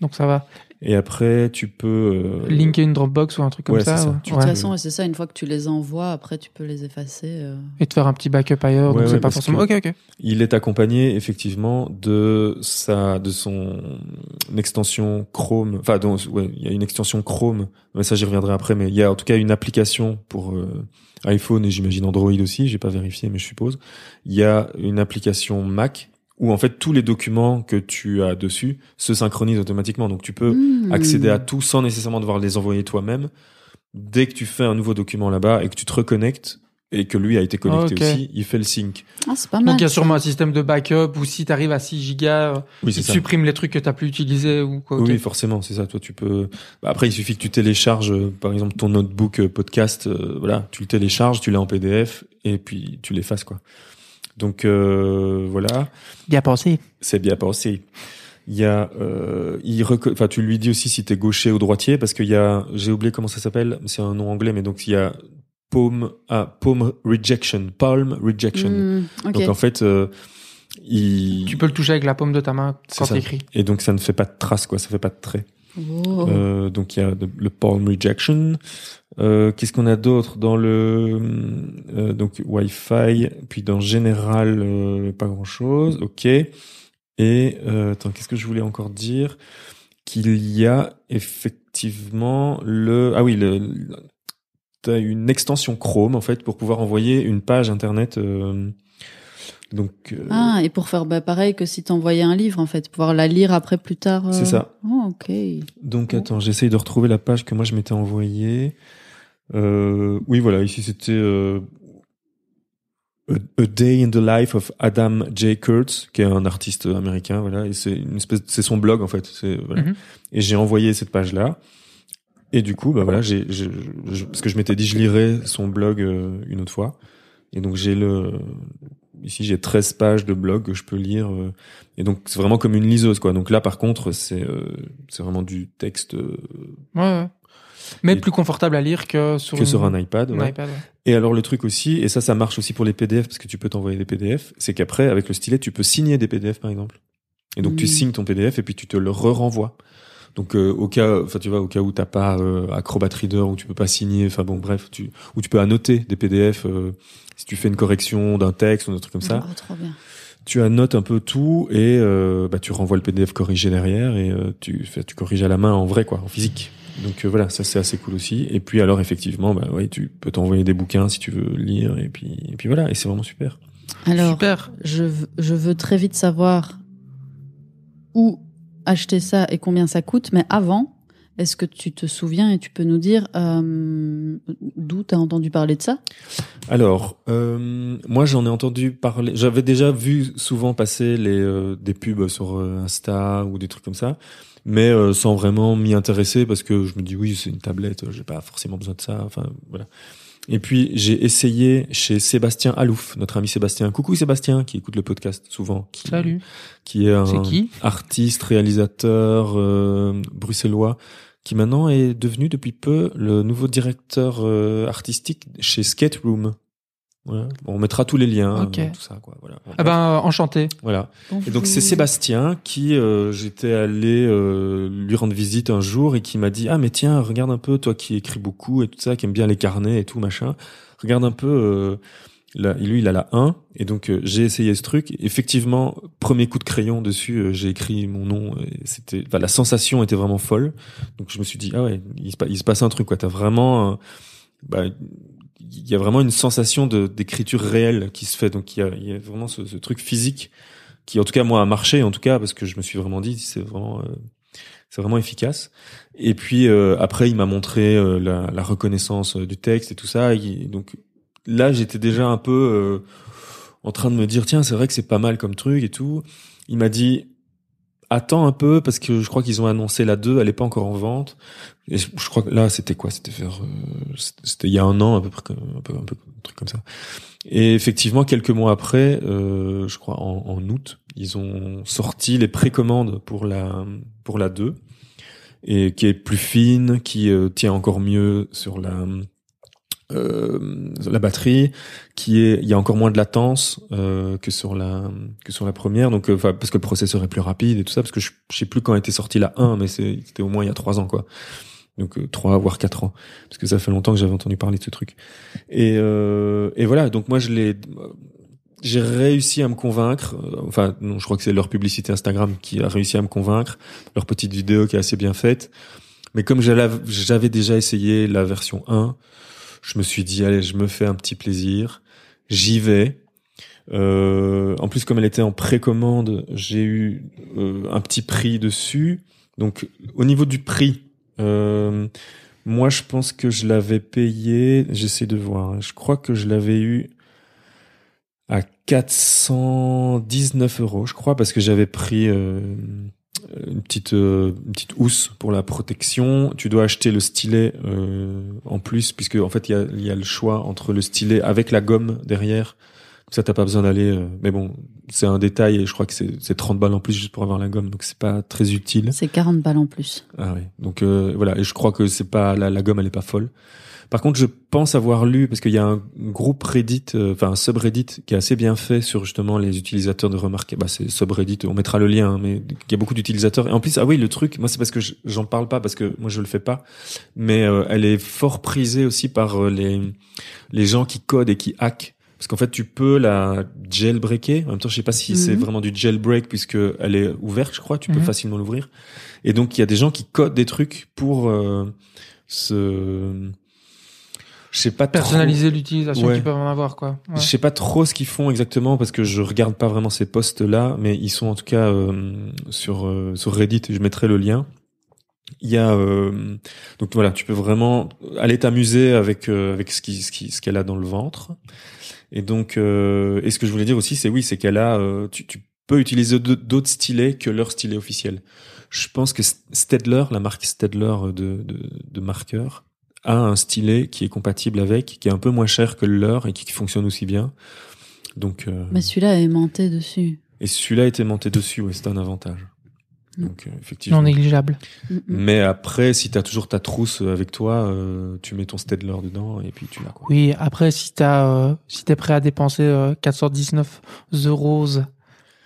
Donc ça va. Et après tu peux euh, Linker une Dropbox ou un truc comme ouais, ça. ça. De Ouais. toute façon, ouais, c'est ça. Une fois que tu les envoies, après, tu peux les effacer. euh. Et de faire un petit backup ailleurs. Ouais, donc c'est ouais, pas forcément. Ok, ok. il est accompagné effectivement de sa de son extension Chrome. Enfin donc ouais, il y a une extension Chrome. Mais ça j'y reviendrai après mais il y a en tout cas une application pour euh, iPhone et j'imagine Android aussi, j'ai pas vérifié mais je suppose. Il y a une application Mac où en fait tous les documents que tu as dessus se synchronisent automatiquement. Donc tu peux Hmm. accéder à tout sans nécessairement devoir les envoyer toi-même. Dès que tu fais un nouveau document là-bas et que tu te reconnectes et que lui a été connecté Ok. aussi, il fait le sync. Ah, c'est pas mal. Donc il y a ça. sûrement un système de backup ou si tu arrives à 6 gigas, euh, Oui, il ça. supprime les trucs que t'as plus utilisés ou quoi. Oui, forcément, c'est ça. Toi, tu peux. Bah, après, il suffit que tu télécharges, euh, par exemple, ton notebook euh, podcast. euh, voilà, tu le télécharges, tu l'as en PDF et puis tu l'effaces, quoi. Donc euh, voilà, Bien pensé. c'est bien pensé. Il y a, euh, il enfin, tu lui dis aussi si t'es gaucher ou droitier parce qu'il y a, j'ai oublié comment ça s'appelle, c'est un nom anglais, mais donc il y a palm, ah, palm rejection, palm rejection. Hmm. Donc en fait, euh, il, Tu peux le toucher avec la paume de ta main quand ça. t'écris. et donc ça ne fait pas de traces, quoi, ça fait pas de traits. Oh. Euh, donc il y a le palm rejection. Euh, Qu'est-ce qu'on a d'autre dans le euh, donc Wi-Fi, puis dans général euh, pas grand-chose. Ok. Et attends, qu'est-ce que je voulais encore dire? Qu'il y a effectivement le ah oui le t'as une extension Chrome en fait pour pouvoir envoyer une page internet. donc Ah, et pour faire bah, pareil que si t'envoyais un livre, en fait, pouvoir la lire après plus tard. C'est ça. Oh, ok. Donc attends, j'essaye de retrouver la page que moi je m'étais envoyée. Euh, oui, voilà, ici c'était euh, a, Day in the Life of Adam J. Kurtz, qui est un artiste américain, voilà, et c'est une espèce, c'est son blog en fait. C'est voilà. Mhm. Et j'ai envoyé cette page là. Et du coup, bah voilà, j'ai, parce que je m'étais dit je lirais son blog euh, une autre fois. Et donc j'ai le ici j'ai 13 pages de blog que je peux lire euh, et donc c'est vraiment comme une liseuse quoi. Donc là par contre c'est euh, c'est vraiment du texte Ouais, ouais. Mais Et- plus confortable à lire que sur, que une- sur un iPad. un ouais. iPad. ouais. Et alors le truc aussi et ça ça marche aussi pour les PDF parce que tu peux t'envoyer des PDF, c'est qu'après avec le stylet tu peux signer des PDF par exemple. Et donc tu Mm. signes ton PDF et puis tu te le re-renvoies. Donc euh, au cas enfin tu vois au cas où t'as pas euh, Acrobat Reader où tu peux pas signer enfin bon bref tu où tu peux annoter des PDF euh, si tu fais une correction d'un texte ou un truc comme ça Oh, trop bien. tu annotes un peu tout et euh, bah, tu renvoies le PDF corrigé derrière et euh, tu fais, tu corriges à la main en vrai quoi, en physique. Donc euh, voilà, ça c'est assez cool aussi. Et puis alors effectivement, bah ouais, tu peux t'envoyer des bouquins si tu veux lire et puis et puis voilà, et c'est vraiment super. Alors, Super. je, je veux très vite savoir où acheter ça et combien ça coûte, mais avant, est-ce que tu te souviens et tu peux nous dire euh, d'où tu as entendu parler de ça? Alors euh, moi j'en ai entendu parler, j'avais déjà vu souvent passer les euh, des pubs sur Insta ou des trucs comme ça. Mais euh, sans vraiment m'y intéresser parce que je me dis oui c'est une tablette, j'ai pas forcément besoin de ça. Enfin voilà. Et puis j'ai essayé chez Sébastien Alouf, notre ami Sébastien. Coucou Sébastien, qui écoute le podcast souvent. Qui, Salut. Qui est un qui? artiste, réalisateur euh, bruxellois, qui maintenant est devenu depuis peu le nouveau directeur euh, artistique chez Skate Room. Voilà. Bon, on mettra tous les liens, Ok. euh, tout ça quoi. Voilà. Ah ben, euh, enchanté. Voilà. Et donc c'est. Sébastien qui euh, j'étais allé euh, lui rendre visite un jour et qui m'a dit ah mais tiens regarde un peu toi qui écris beaucoup et tout ça qui aime bien les carnets et tout machin regarde un peu euh, là, lui il a la 1 et donc euh, j'ai essayé ce truc effectivement premier coup de crayon dessus euh, j'ai écrit mon nom et c'était enfin, la sensation était vraiment folle donc je me suis dit ah ouais il se, pa- il se passe un truc quoi t'as vraiment euh, bah, il y a vraiment une sensation d'écriture réelle qui se fait. Donc il y a, vraiment ce, truc physique qui en tout cas moi a marché en tout cas parce que je me suis vraiment dit c'est vraiment euh, c'est vraiment efficace. Et puis euh, après il m'a montré euh, la, la reconnaissance euh, du texte et tout ça. Et donc là j'étais déjà un peu euh, en train de me dire tiens c'est vrai que c'est pas mal comme truc et tout. Il m'a dit attends un peu parce que je crois qu'ils ont annoncé la 2 elle est pas encore en vente. Et je, crois que là c'était quoi? C'était vers euh, c'était il y a un an à peu près un peu un peu un truc comme ça. Et effectivement, quelques mois après, euh, je crois en, août, ils ont sorti les précommandes pour la pour la 2 et qui est plus fine, qui euh, tient encore mieux sur la la batterie, qui est il y a encore moins de latence euh, que sur la que sur la première, donc euh, enfin parce que le processeur est plus rapide et tout ça, parce que je, je sais plus quand était sorti la 1, mais c'était au moins il y a trois ans quoi. Donc euh, trois voire quatre ans, parce que ça fait longtemps que j'avais entendu parler de ce truc. Et, euh, et voilà, donc moi je l'ai, j'ai réussi à me convaincre. euh, Enfin, je crois que c'est leur publicité Instagram qui a réussi à me convaincre, leur petite vidéo qui est assez bien faite. Mais comme j'avais déjà essayé la version 1, je me suis dit allez, je me fais un petit plaisir, j'y vais. Euh, en plus, comme elle était en précommande, j'ai eu euh, un petit prix dessus. Donc, au niveau du prix, euh, moi, je pense que je l'avais payé. J'essaie de voir. hein, Je crois que je l'avais eu à 419 euros, je crois, parce que j'avais pris euh, une petite euh, une petite housse pour la protection. Tu dois acheter le stylet euh, en plus, puisque en fait il y a, il y a le choix entre le stylet avec la gomme derrière. Ça, t'as pas besoin d'aller. euh, mais bon, c'est un détail et je crois que c'est c'est 30 balles en plus juste pour avoir la gomme, donc c'est pas très utile. C'est 40 balles en plus. Ah oui. Donc euh, voilà, et je crois que c'est pas la, la gomme, elle est pas folle. Par contre, je pense avoir lu parce qu'il y a un groupe Reddit, euh, enfin un subreddit qui est assez bien fait sur justement les utilisateurs de remarquer. Bah c'est subreddit, on mettra le lien, hein, mais il y a beaucoup d'utilisateurs. Et en plus, ah oui, le truc, moi c'est parce que je- j'en parle pas parce que moi je le fais pas, mais euh, elle est fort prisée aussi par euh, les les gens qui codent et qui hackent. Parce qu'en fait, tu peux la jailbreaker. En même temps, je sais pas si c'est Mhm. vraiment du jailbreak puisque elle est ouverte, je crois. Tu peux Mhm. facilement l'ouvrir. Et donc, il y a des gens qui codent des trucs pour euh, se... Je sais pas trop- Personnaliser l'utilisation Ouais. qu'ils peuvent en avoir, quoi. Ouais. Je sais pas trop ce qu'ils font exactement parce que je regarde pas vraiment ces posts-là, mais ils sont en tout cas euh, sur euh, sur Reddit. Je mettrai le lien. Il y a euh, donc voilà, tu peux vraiment aller t'amuser avec euh, avec ce qui ce qui ce qu'elle a dans le ventre. Et donc euh, et ce que je voulais dire aussi, c'est oui, c'est qu'elle a euh, tu, tu peux utiliser d'au- d'autres stylets que leur stylet officiel. Je pense que Stedler, la marque Stedler de de, de marqueurs, a un stylet qui est compatible avec, qui est un peu moins cher que le leur et qui, fonctionne aussi bien. Donc, euh, Mais celui-là est aimanté dessus. et celui-là était monté dessus, ouais, c'est un avantage. Mm. Donc, euh, effectivement. Non négligeable. Mm, mm. Mais après, si t'as toujours ta trousse avec toi, euh, tu mets ton Stedler dedans et puis tu l'as. quoi. Oui, après, si t'as, euh, si t'es prêt à dépenser euh, 419 euros,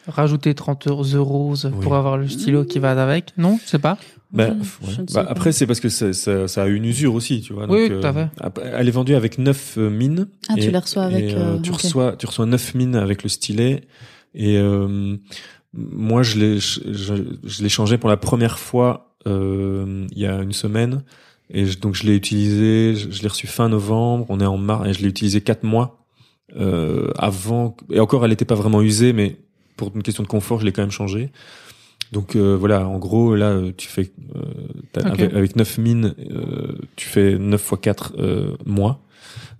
rajouter 30 euros Oui. pour avoir le stylo qui va avec, non, c'est pas? Bah, ouais. sais Bah, après, c'est parce que ça, ça, ça a une usure aussi, tu vois. Oui, donc, tout à fait. après, Elle est vendue avec 9 mines. Ah, tu les reçois avec. et, euh, euh, tu reçois, tu reçois 9 mines avec le stylet. Et euh, moi, je l'ai, je, je- je l'ai changé pour la première fois euh, il y a une semaine. Et je- donc je l'ai utilisé, je, je l'ai reçu fin novembre. On est en mars et je l'ai utilisé quatre mois euh, avant. Et encore, elle n'était pas vraiment usée, mais pour une question de confort, je l'ai quand même changé. Donc euh, voilà, en gros, là, euh, tu fais euh, t'as- Ok. avec, avec 9 mines, euh, tu fais 9 fois 4 euh, mois.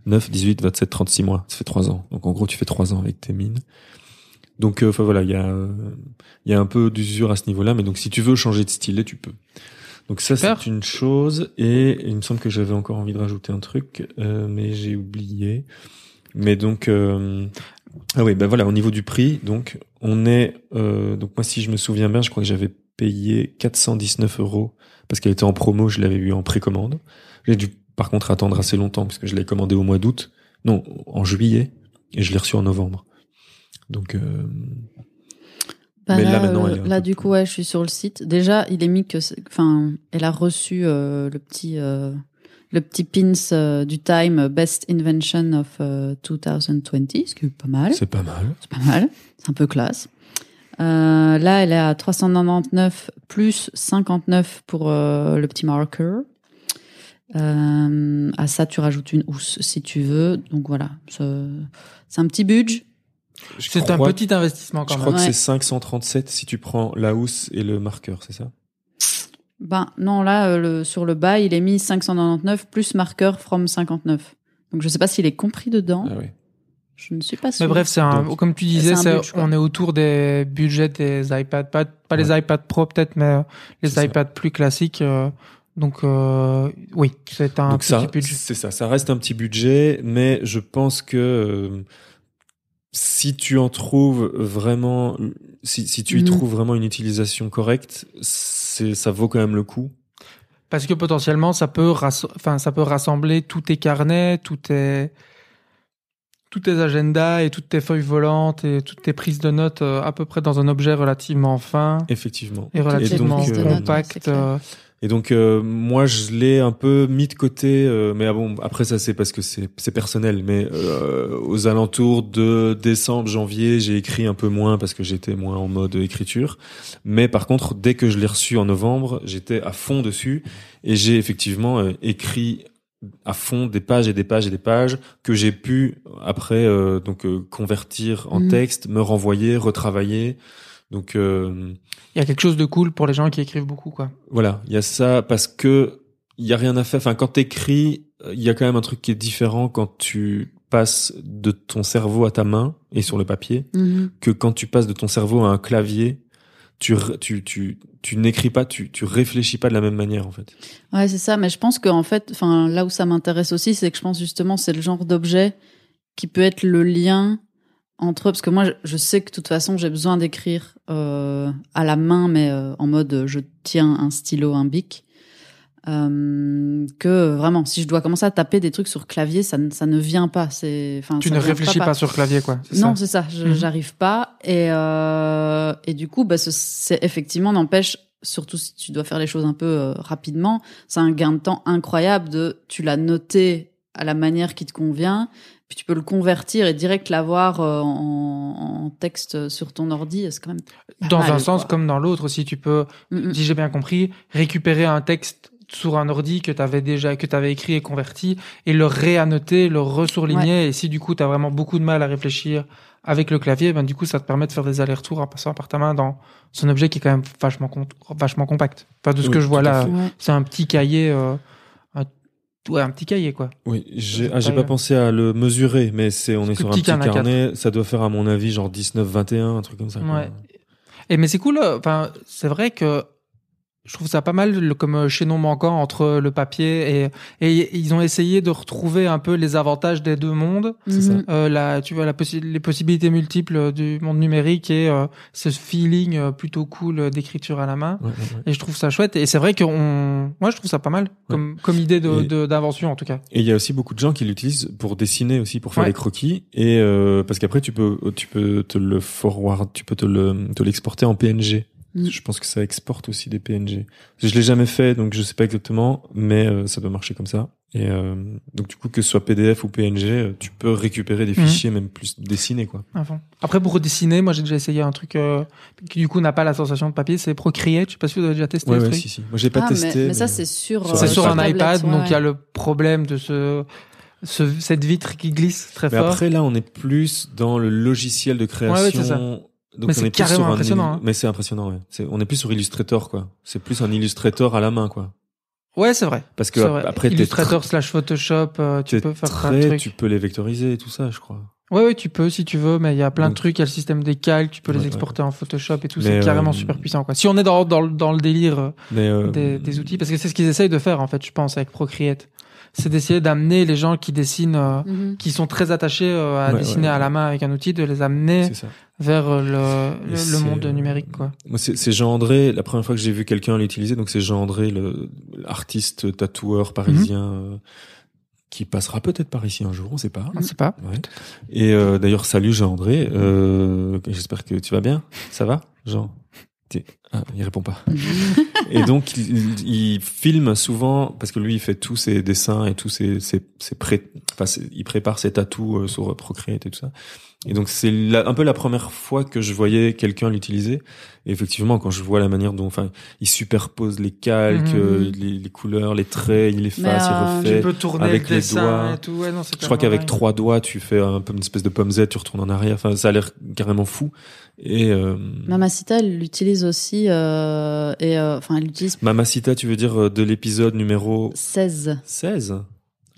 9, 18, 27, 36 mois. Ça fait 3 ans. Donc en gros, tu fais 3 ans avec tes mines. Donc euh, enfin voilà, il y a y a un peu d'usure à ce niveau-là, mais donc si tu veux changer de stylet, tu peux. Donc ça c'est une chose et il me semble que j'avais encore envie de rajouter un truc, euh, mais j'ai oublié. Mais donc euh, ah oui, ben voilà, au niveau du prix, donc on est euh, donc moi si je me souviens bien, je crois que j'avais payé 419 euros parce qu'elle était en promo, je l'avais eu en précommande. J'ai dû par contre attendre assez longtemps puisque je l'ai commandé au mois d'août, non en juillet et je l'ai reçu en novembre. Donc euh, Bah Mais là, là, maintenant, euh, elle est un là, du coup, ouais, je suis sur le site. Déjà, il est mis que, enfin, elle a reçu euh, le petit, le petit pins euh, du Time Best Invention of euh, 2020, ce qui est pas mal. c'est pas mal. C'est pas mal. C'est un peu classe. Euh, là, elle est à 399 plus 59 pour euh, le petit marker. Euh, à ça, tu rajoutes une housse si tu veux. Donc voilà, c'est un petit budget. Je C'est un crois- petit investissement Je quand crois même. que Ouais. c'est 537 si tu prends la housse et le marqueur, c'est ça? Ben non, là, euh, le, sur le bas, il est mis 599 plus marqueur from 59. Donc je sais pas s'il est compris dedans. Ah oui. Je ne suis pas Mais sûre. bref, c'est un, Donc, comme tu disais, c'est un c'est- budget, quoi. on est autour des budgets des iPads, pas, pas les iPads Pro peut-être, mais euh, les C'est ça. iPads plus classiques. euh, donc euh, oui, c'est un Donc petit ça, budget. c'est ça. Ça reste un petit budget, mais je pense que euh, si tu en trouves vraiment, si, si tu y Mhm. trouves vraiment une utilisation correcte, c'est ça vaut quand même le coup. Parce que potentiellement, ça peut, enfin, ça peut rassembler tous tes carnets, tous tes, tous tes agendas et toutes tes feuilles volantes et toutes tes prises de notes euh, à peu près dans un objet relativement fin Effectivement. et relativement c'est compact. euh, Et donc euh, moi je l'ai un peu mis de côté, euh, mais ah bon après ça c'est parce que c'est c'est personnel, mais euh, aux alentours de décembre janvier j'ai écrit un peu moins parce que j'étais moins en mode écriture, mais par contre dès que je l'ai reçu en novembre j'étais à fond dessus et j'ai effectivement euh, écrit à fond des pages et des pages et des pages que j'ai pu après euh, donc euh, convertir en Mhm. texte, me renvoyer, retravailler. Donc euh, Il y a quelque chose de cool pour les gens qui écrivent beaucoup, quoi. voilà, il y a ça parce que il y a rien à faire. Enfin, quand t'écris, euh, il y a quand même un truc qui est différent quand tu passes de ton cerveau à ta main et sur le papier Mhm. que quand tu passes de ton cerveau à un clavier. Tu tu tu tu n'écris pas, tu tu réfléchis pas de la même manière en fait. Ouais, c'est ça. Mais je pense qu'en fait, enfin, là où ça m'intéresse aussi, c'est que je pense justement, c'est le genre d'objet qui peut être le lien entre parce que moi, je, sais que de toute façon, j'ai besoin d'écrire euh, à la main, mais euh, en mode je tiens un stylo, un bic. Euh, que vraiment, si je dois commencer à taper des trucs sur clavier, ça, ne- ça ne vient pas. C'est, enfin, Tu ne réfléchis pas, sur clavier, quoi. Non, c'est ça. Mhm. j'arrive pas et euh, et du coup, bah, ce- c'est effectivement n'empêche. Surtout si tu dois faire les choses un peu euh, rapidement, c'est un gain de temps incroyable. De tu l'as noté à la manière qui te convient, puis tu peux le convertir et direct l'avoir euh, en, en texte sur ton ordi. C'est quand même Dans mal, un sens quoi. comme dans l'autre, si tu peux, Mm, mm. si j'ai bien compris, récupérer un texte sur un ordi que tu avais déjà que tu avais écrit et converti et le réannoter, le ressourligner et si du coup tu as vraiment beaucoup de mal à réfléchir avec le clavier, ben du coup ça te permet de faire des allers-retours en passant par ta main dans un objet qui est quand même vachement vachement compact. Enfin de ce Oui, que je vois là. Ouais. c'est un petit cahier euh, ouais, un petit cahier quoi. Oui, j'ai ah, pas pensé à le mesurer, mais c'est on est sur un petit petit qu'un A4. carnet, ça doit faire à mon avis genre 19 21 un truc comme ça. quoi. Ouais. Et mais c'est cool, euh, enfin, c'est vrai que je trouve ça pas mal le- comme euh, chaînon manquant entre le papier et, et ils ont essayé de retrouver un peu les avantages des deux mondes. C'est ça. Mhm. Euh, la, tu vois, la possi- les possibilités multiples du monde numérique et euh, ce feeling euh, plutôt cool euh, d'écriture à la main. Ouais, ouais, ouais. Et je trouve ça chouette. Et c'est vrai qu'on, moi, je trouve ça pas mal comme, comme idée de, Et- de- d'invention, en tout cas. Et il y a aussi beaucoup de gens qui l'utilisent pour dessiner aussi, pour faire Ouais. des croquis. Et euh, parce qu'après tu peux, tu peux te le forward, tu peux te le, te l'exporter en PNG. Mm. Je pense que ça exporte aussi des PNG. Je l'ai jamais fait, donc je sais pas exactement, mais euh, ça doit marcher comme ça. Et euh, donc du coup que ce soit PDF ou PNG, euh, tu peux récupérer des Mhm. fichiers même plus dessinés quoi. fond. Après, pour redessiner, moi, j'ai déjà essayé un truc euh, qui, du coup, n'a pas la sensation de papier. C'est Procreate. Je sais pas si vous avez déjà testé Ouais ce ouais truc. si si. Moi j'ai pas Ah, mais- testé. Mais, ça, c'est sur. Sur C'est euh, sur sur un tablette, iPad, ouais, donc il y a le problème de ce, ce cette vitre qui glisse très Mais fort. après là on est plus dans le logiciel de création. ouais. Donc Mais on c'est est plus carrément un impressionnant, hein. Mais c'est impressionnant ouais. On est plus sur Illustrator quoi. C'est plus un Illustrator à la main quoi. ouais, c'est vrai. Parce que vrai. après Illustrator slash Photoshop, euh, tu peux faire plein de très, trucs. tu peux les vectoriser et tout ça, je crois. Ouais, ouais, tu peux si tu veux, mais il y a plein de trucs. Il y a le système des calques, tu peux Ouais, les ouais. exporter en Photoshop et tout. C'est carrément euh, super puissant, quoi. Si on est dans, dans, le- dans le délire Mais euh, des, des outils, parce que c'est ce qu'ils essayent de faire, en fait, je pense, avec Procreate. C'est d'essayer d'amener les gens qui dessinent, euh, Mhm. qui sont très attachés euh, à Ouais, dessiner ouais, à la main avec un outil, de les amener vers euh, le, le, monde numérique, quoi. Moi, c'est Jean André. La première fois que j'ai vu quelqu'un l'utiliser, donc c'est Jean André, le l'artiste tatoueur parisien, Mhm. euh, qui passera peut-être par ici un jour, on sait pas. On sait pas. Ouais. Et euh, d'ailleurs, salut Jean André. Euh, J'espère que tu vas bien. Ça va, Jean? Ah, il répond pas. Et donc, il, il filme souvent, parce que lui, il fait tous ses dessins et tous ses, ses, ses pré, enfin, il prépare ses tatous euh, sur Procreate et tout ça. Et donc, c'est la- un peu la première fois que je voyais quelqu'un l'utiliser. Et effectivement, quand je vois la manière dont, enfin, il superpose les calques, Mhm. euh, les, les couleurs, les traits, il efface, Mais, euh, il refait. Tu peux tourner avec le les doigts. et tout. Ouais, non, c'est Je crois qu'avec trois doigts, tu fais un peu une espèce de pomme Z, tu retournes en arrière. Enfin, ça a l'air carrément fou. Et euh, Mamacita, elle l'utilise aussi. euh, et euh, Enfin, elle l'utilise Mamacita, tu veux dire euh, de l'épisode numéro 16. 16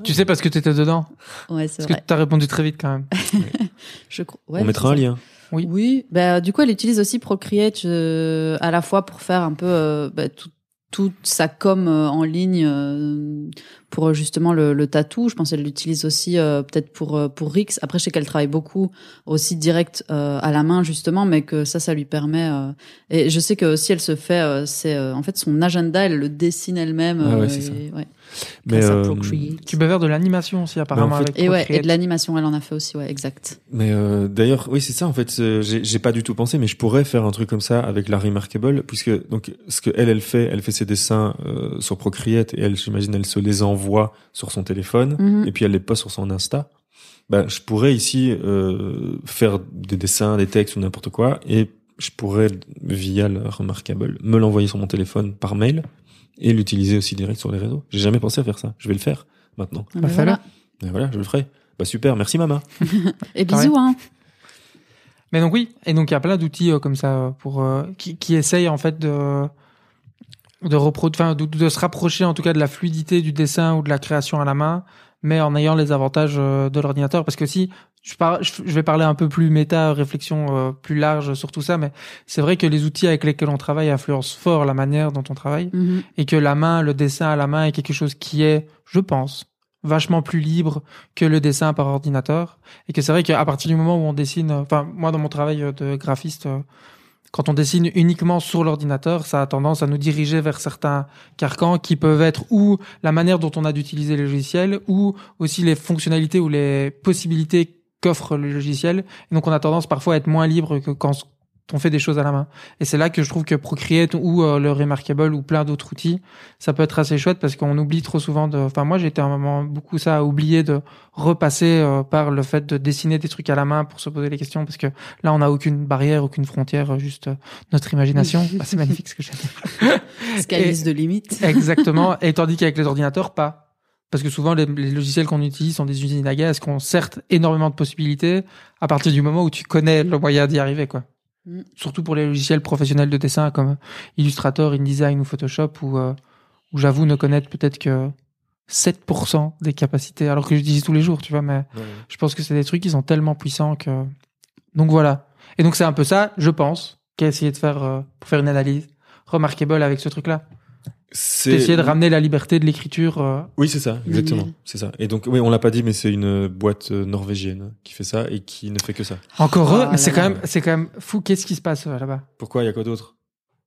Tu sais parce que t'étais dedans. Ouais, c'est Parce que vrai. t'as répondu très vite quand même. Je crois. ouais, On mettra un lien. Oui. Oui, bah, du coup, elle utilise aussi Procreate euh, à la fois pour faire un peu euh, bah, tout- toute sa com euh, en ligne euh, pour euh, justement le, le tatou. Je pense qu'elle l'utilise aussi euh, peut-être pour euh, pour Rix. Après, je sais qu'elle travaille beaucoup aussi direct euh, à la main justement, mais que ça, ça lui permet. euh, et je sais que aussi elle se fait, euh, c'est euh, en fait son agenda, elle le dessine elle-même. Ah ouais, euh, c'est ça. et, ouais, Mais, euh. Tu peux faire de l'animation aussi apparemment Mais en fait- avec Et ouais, et de l'animation, elle en a fait aussi, ouais, exact. Mais euh, d'ailleurs, oui, c'est ça en fait. J'ai j'ai pas du tout pensé, mais je pourrais faire un truc comme ça avec la Remarkable, puisque donc ce que elle, elle fait, elle fait ses dessins euh, sur Procreate et elle, j'imagine, elle se les envoie sur son téléphone Mhm. et puis elle les poste sur son Insta. Bah, je pourrais ici euh, faire des dessins, des textes ou n'importe quoi, et je pourrais via la Remarkable me l'envoyer sur mon téléphone par mail et l'utiliser aussi direct sur les réseaux. J'ai jamais pensé à faire ça. Je vais le faire maintenant. Ah, Bah, ben fais-le. voilà. Et voilà, je le ferai. Bah super, merci Mama. Et bisous, hein. Mais donc oui, et donc il y a plein d'outils euh, comme ça euh, pour euh, qui, qui essayent en fait de de enfin de, de se rapprocher en tout cas de la fluidité du dessin ou de la création à la main, mais en ayant les avantages euh, de l'ordinateur. Parce que si je, par- je vais parler un peu plus méta, réflexion euh, plus large sur tout ça, mais c'est vrai que les outils avec lesquels on travaille influencent fort la manière dont on travaille Mhm. et que la main, le dessin à la main est quelque chose qui est, je pense, vachement plus libre que le dessin par ordinateur. Et que c'est vrai qu'à partir du moment où on dessine, enfin, moi dans mon travail de graphiste, euh, quand on dessine uniquement sur l'ordinateur, ça a tendance à nous diriger vers certains carcans qui peuvent être ou la manière dont on a d'utiliser les logiciels, ou aussi les fonctionnalités ou les possibilités qu'offre le logiciel. Et donc on a tendance parfois à être moins libre que quand on fait des choses à la main. Et c'est là que je trouve que Procreate ou euh, le Remarkable ou plein d'autres outils, ça peut être assez chouette parce qu'on oublie trop souvent de. Enfin, moi, j'ai été un moment beaucoup ça à oublier de repasser euh, par le fait de dessiner des trucs à la main pour se poser les questions parce que là, on n'a aucune barrière, aucune frontière, euh, juste euh, notre imagination. Ah, c'est magnifique ce que j'ai dit. Skylis de limite. Exactement. Et tandis qu'avec les ordinateurs, pas. Parce que souvent, les, les logiciels qu'on utilise sont des usines à gaz qui ont certes énormément de possibilités à partir du moment où tu connais le moyen d'y arriver, quoi. Mm. Surtout pour les logiciels professionnels de dessin comme Illustrator, InDesign ou Photoshop où, euh, où j'avoue ne connaître peut-être que 7% des capacités alors que j'utilise tous les jours, tu vois, mais je pense que c'est des trucs qui sont tellement puissants que donc voilà. Et donc c'est un peu ça je pense qu'a essayé de faire euh, pour faire une analyse remarkable avec ce truc là C'est T'essayais de ramener la liberté de l'écriture. euh, Oui, c'est ça, exactement. C'est ça. Et donc, oui, on l'a pas dit, mais c'est une boîte euh, norvégienne qui fait ça et qui ne fait que ça. Encore eux, mais c'est quand même, c'est quand même fou. Qu'est-ce qui se passe euh, là-bas? Pourquoi? Il y a quoi d'autre?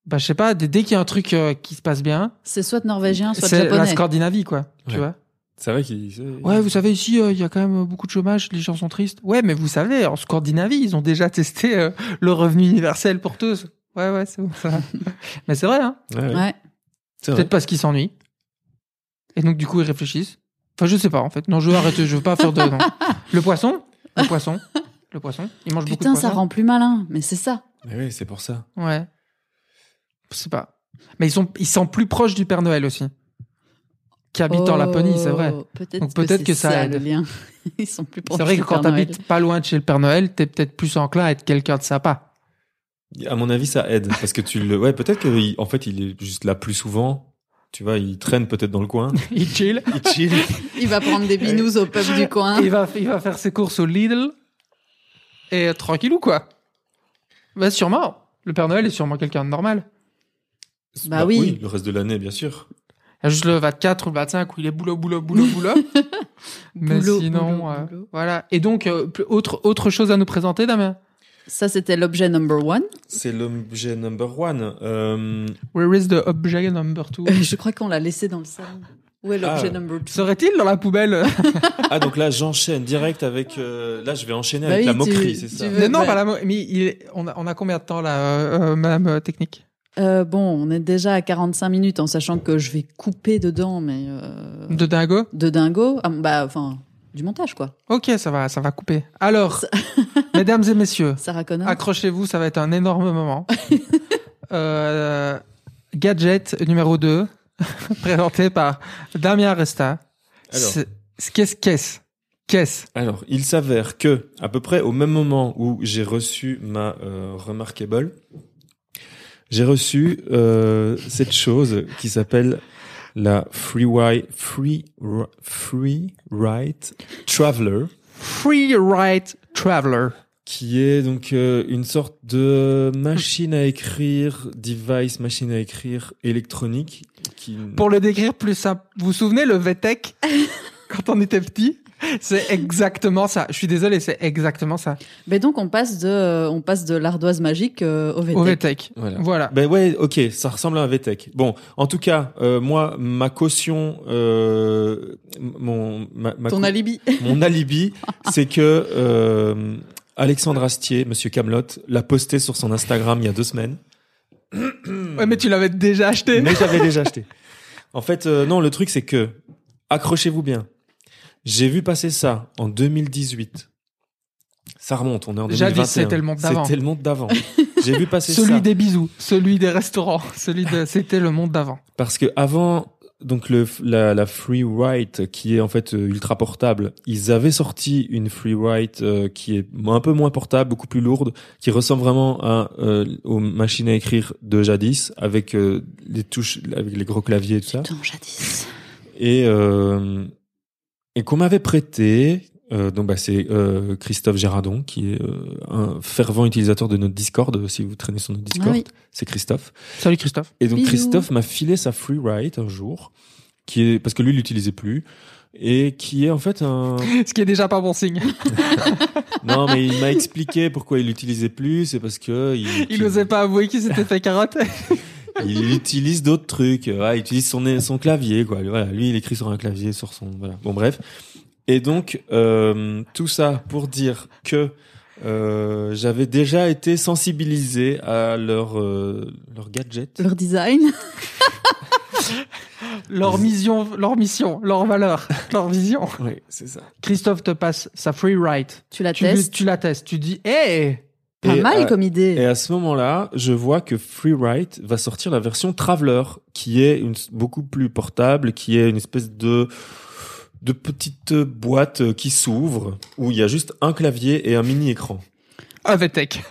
Bah, je sais pas. Dès, qu'il y a un truc euh, qui se passe bien, C'est soit norvégien, soit c'est la japonais. Scandinavie, quoi. Tu Ouais. vois C'est vrai qu'il. c'est- Ouais, vous savez, ici, euh, il y a quand même beaucoup de chômage, les gens sont tristes. Ouais, mais vous savez, en Scandinavie, ils ont déjà testé euh, le revenu universel pour tous. Ouais, ouais, c'est bon, ça. mais c'est vrai, hein. Ouais, ouais. Ouais. Peut-être parce qu'ils s'ennuient. Et donc, du coup, ils réfléchissent. Enfin, je sais pas, en fait. Non, je veux arrêter, je veux pas faire de. non. Le poisson Le poisson Le poisson Il mange beaucoup Putain, de ça poisson rend plus malin, mais c'est ça. Mais oui, c'est pour ça. Ouais. Je sais pas. Mais ils sont, ils sont plus proches du Père Noël aussi. Qui habite en Laponie, c'est vrai. Oh, Peut-être Donc peut-être que ça le aide. lien. Ils sont plus proches C'est vrai que quand t'habites pas loin de chez le Père Noël, t'es peut-être plus enclin à être quelqu'un de sympa. À mon avis, ça aide parce que tu le. Ouais, peut-être qu'en fait, il est juste là plus souvent. Tu vois, il traîne peut-être dans le coin. Il chill. Il chill. Il va prendre des binous au pub du coin. il, va, il va faire ses courses au Lidl. Et euh, tranquillou, quoi? Bah, sûrement. Le Père Noël est sûrement quelqu'un de normal. Bah oui. Le reste de l'année, bien sûr. Il y a juste le 24 ou le 25 où il est boulot, boulot, boulot, boulot. Mais Boulot, sinon, boulot, euh, boulot. voilà. Et donc, euh, autre, autre chose à nous présenter, Damien? Ça, c'était l'objet number one. C'est l'objet number one. Euh, Where is the object number two? Je crois qu'on l'a laissé dans le salon. Où est l'objet Ah. number two? Serait-il dans la poubelle? Ah, donc là, j'enchaîne direct avec. euh, Là, je vais enchaîner Bah avec oui, la moquerie, c'est ça. veux- Mais non, bah- pas la Mais il est- on, a, on a combien de temps là, euh, euh, Madame euh, Technique? Euh, Bon, on est déjà à 45 minutes en sachant que je vais couper dedans, mais euh, De dingo? de dingo. Ah, bah, enfin, du montage, quoi. Ok, ça va, ça va couper. Alors, mesdames et messieurs, Sarah Connor. accrochez-vous, ça va être un énorme moment. Euh, gadget numéro 2, présenté par Damien Resta. Qu'est-ce qu'est-ce Qu'est-ce? Alors, il s'avère que, à peu près au même moment où j'ai reçu ma euh, Remarkable, j'ai reçu euh, cette chose qui s'appelle la Free Free Ri- Free Write Traveler, Free Ride Traveler. qui est donc euh, une sorte de machine à écrire, device, machine à écrire électronique, qui Pour le décrire plus simple, vous vous souvenez le VTech quand on était petit? C'est exactement ça. Je suis désolé, c'est exactement ça. Mais donc, on passe de, on passe de l'ardoise magique euh, au VTech. Au VTech. Voilà. Voilà. Ben ouais, ok, ça ressemble à un VTech. Bon, en tout cas, euh, moi, ma caution, euh, mon, ma, ma Ton alibi. mon alibi, c'est que euh, Alexandre Astier, Monsieur Camelot, l'a posté sur son Instagram il y a deux semaines. Ouais, mais tu l'avais déjà acheté. Mais j'avais déjà acheté. En fait, euh, non, le truc c'est que, accrochez-vous bien. J'ai vu passer ça en 2018. Ça remonte, on est en 2021. Jadis, c'était le monde d'avant. C'était le monde d'avant. J'ai vu passer ça. Celui des bisous, celui des restaurants, celui de, c'était le monde d'avant. Parce que avant, donc le la, la Free Write qui est en fait euh, ultra portable, ils avaient sorti une Free Write euh, qui est un peu moins portable, beaucoup plus lourde, qui ressemble vraiment à euh, aux machines à écrire de jadis avec euh, les touches, avec les gros claviers et tout ça, Putain, jadis. et euh, et qu'on m'avait prêté. Euh, donc bah c'est euh, Christophe Gérardon qui est euh, un fervent utilisateur de notre Discord. Si vous traînez sur notre Discord, Ah oui. c'est Christophe. Salut Christophe. Et donc Bisous. Christophe m'a filé sa free write un jour, qui est parce que lui il l'utilisait plus et qui est en fait un Ce qui est déjà pas bon signe. non mais il m'a expliqué pourquoi il l'utilisait plus, c'est parce que il, Il n'osait pas avouer qu'il s'était fait carotter. il utilise d'autres trucs, ouais, il utilise son son clavier quoi. Voilà, lui il écrit sur un clavier sur son voilà. Bon bref. Et donc euh, tout ça pour dire que euh, j'avais déjà été sensibilisé à leur euh, leur gadget. Leur design. Leur mission, leur mission, leur valeur, leur vision. Oui, c'est ça. Christophe te passe sa free write. Tu la Tu, testes. tu la testes. Tu dis, hé, Pas Et, mal comme idée. Et à ce moment-là, je vois que Freeride va sortir la version Traveler, qui est une, beaucoup plus portable, qui est une espèce de de petite boîte qui s'ouvre, où il y a juste un clavier et un mini-écran. un VTech.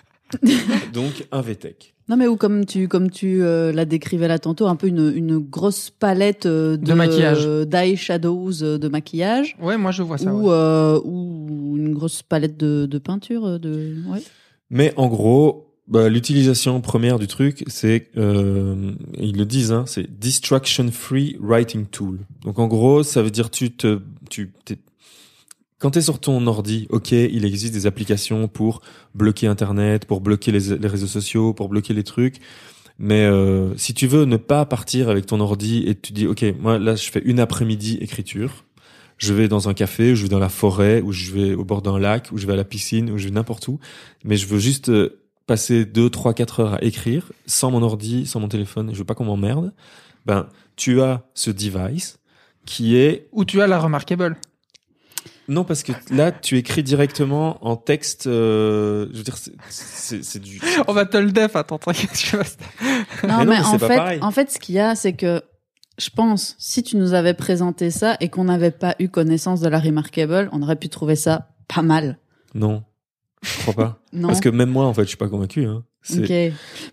Donc un VTech. Non mais ou comme tu comme tu euh, la décrivais là tantôt, un peu une, une grosse palette euh, de, De maquillage. d'eye shadows euh, de maquillage Ouais, moi je vois ça. ou ouais. euh, ou une grosse palette de, de peinture euh, de ouais. Mais en gros, bah, l'utilisation première du truc, c'est euh, ils le disent, hein, c'est distraction free writing tool. Donc en gros, ça veut dire tu te tu t'es- quand tu es sur ton ordi, ok, il existe des applications pour bloquer Internet, pour bloquer les, les réseaux sociaux, pour bloquer les trucs. Mais euh, si tu veux ne pas partir avec ton ordi et tu dis, ok, moi là je fais une après-midi écriture, je vais dans un café, je vais dans la forêt, ou je vais au bord d'un lac, ou je vais à la piscine, ou je vais n'importe où, mais je veux juste euh, passer deux, trois, quatre heures à écrire sans mon ordi, sans mon téléphone, et je veux pas qu'on m'emmerde. Ben, tu as ce device qui est Ou tu as la remarkable. non, parce que là, tu écris directement en texte. euh, je veux dire, c'est- du. On va te le def, attends, t'inquiète, tu vas- Non, Mais non, mais en fait, en fait, ce qu'il y a, c'est que je pense, si tu nous avais présenté ça et qu'on n'avait pas eu connaissance de la Remarkable, on aurait pu trouver ça pas mal. Non, je crois pas. Non. Parce que même moi, en fait, je suis pas convaincu. Hein. Ok.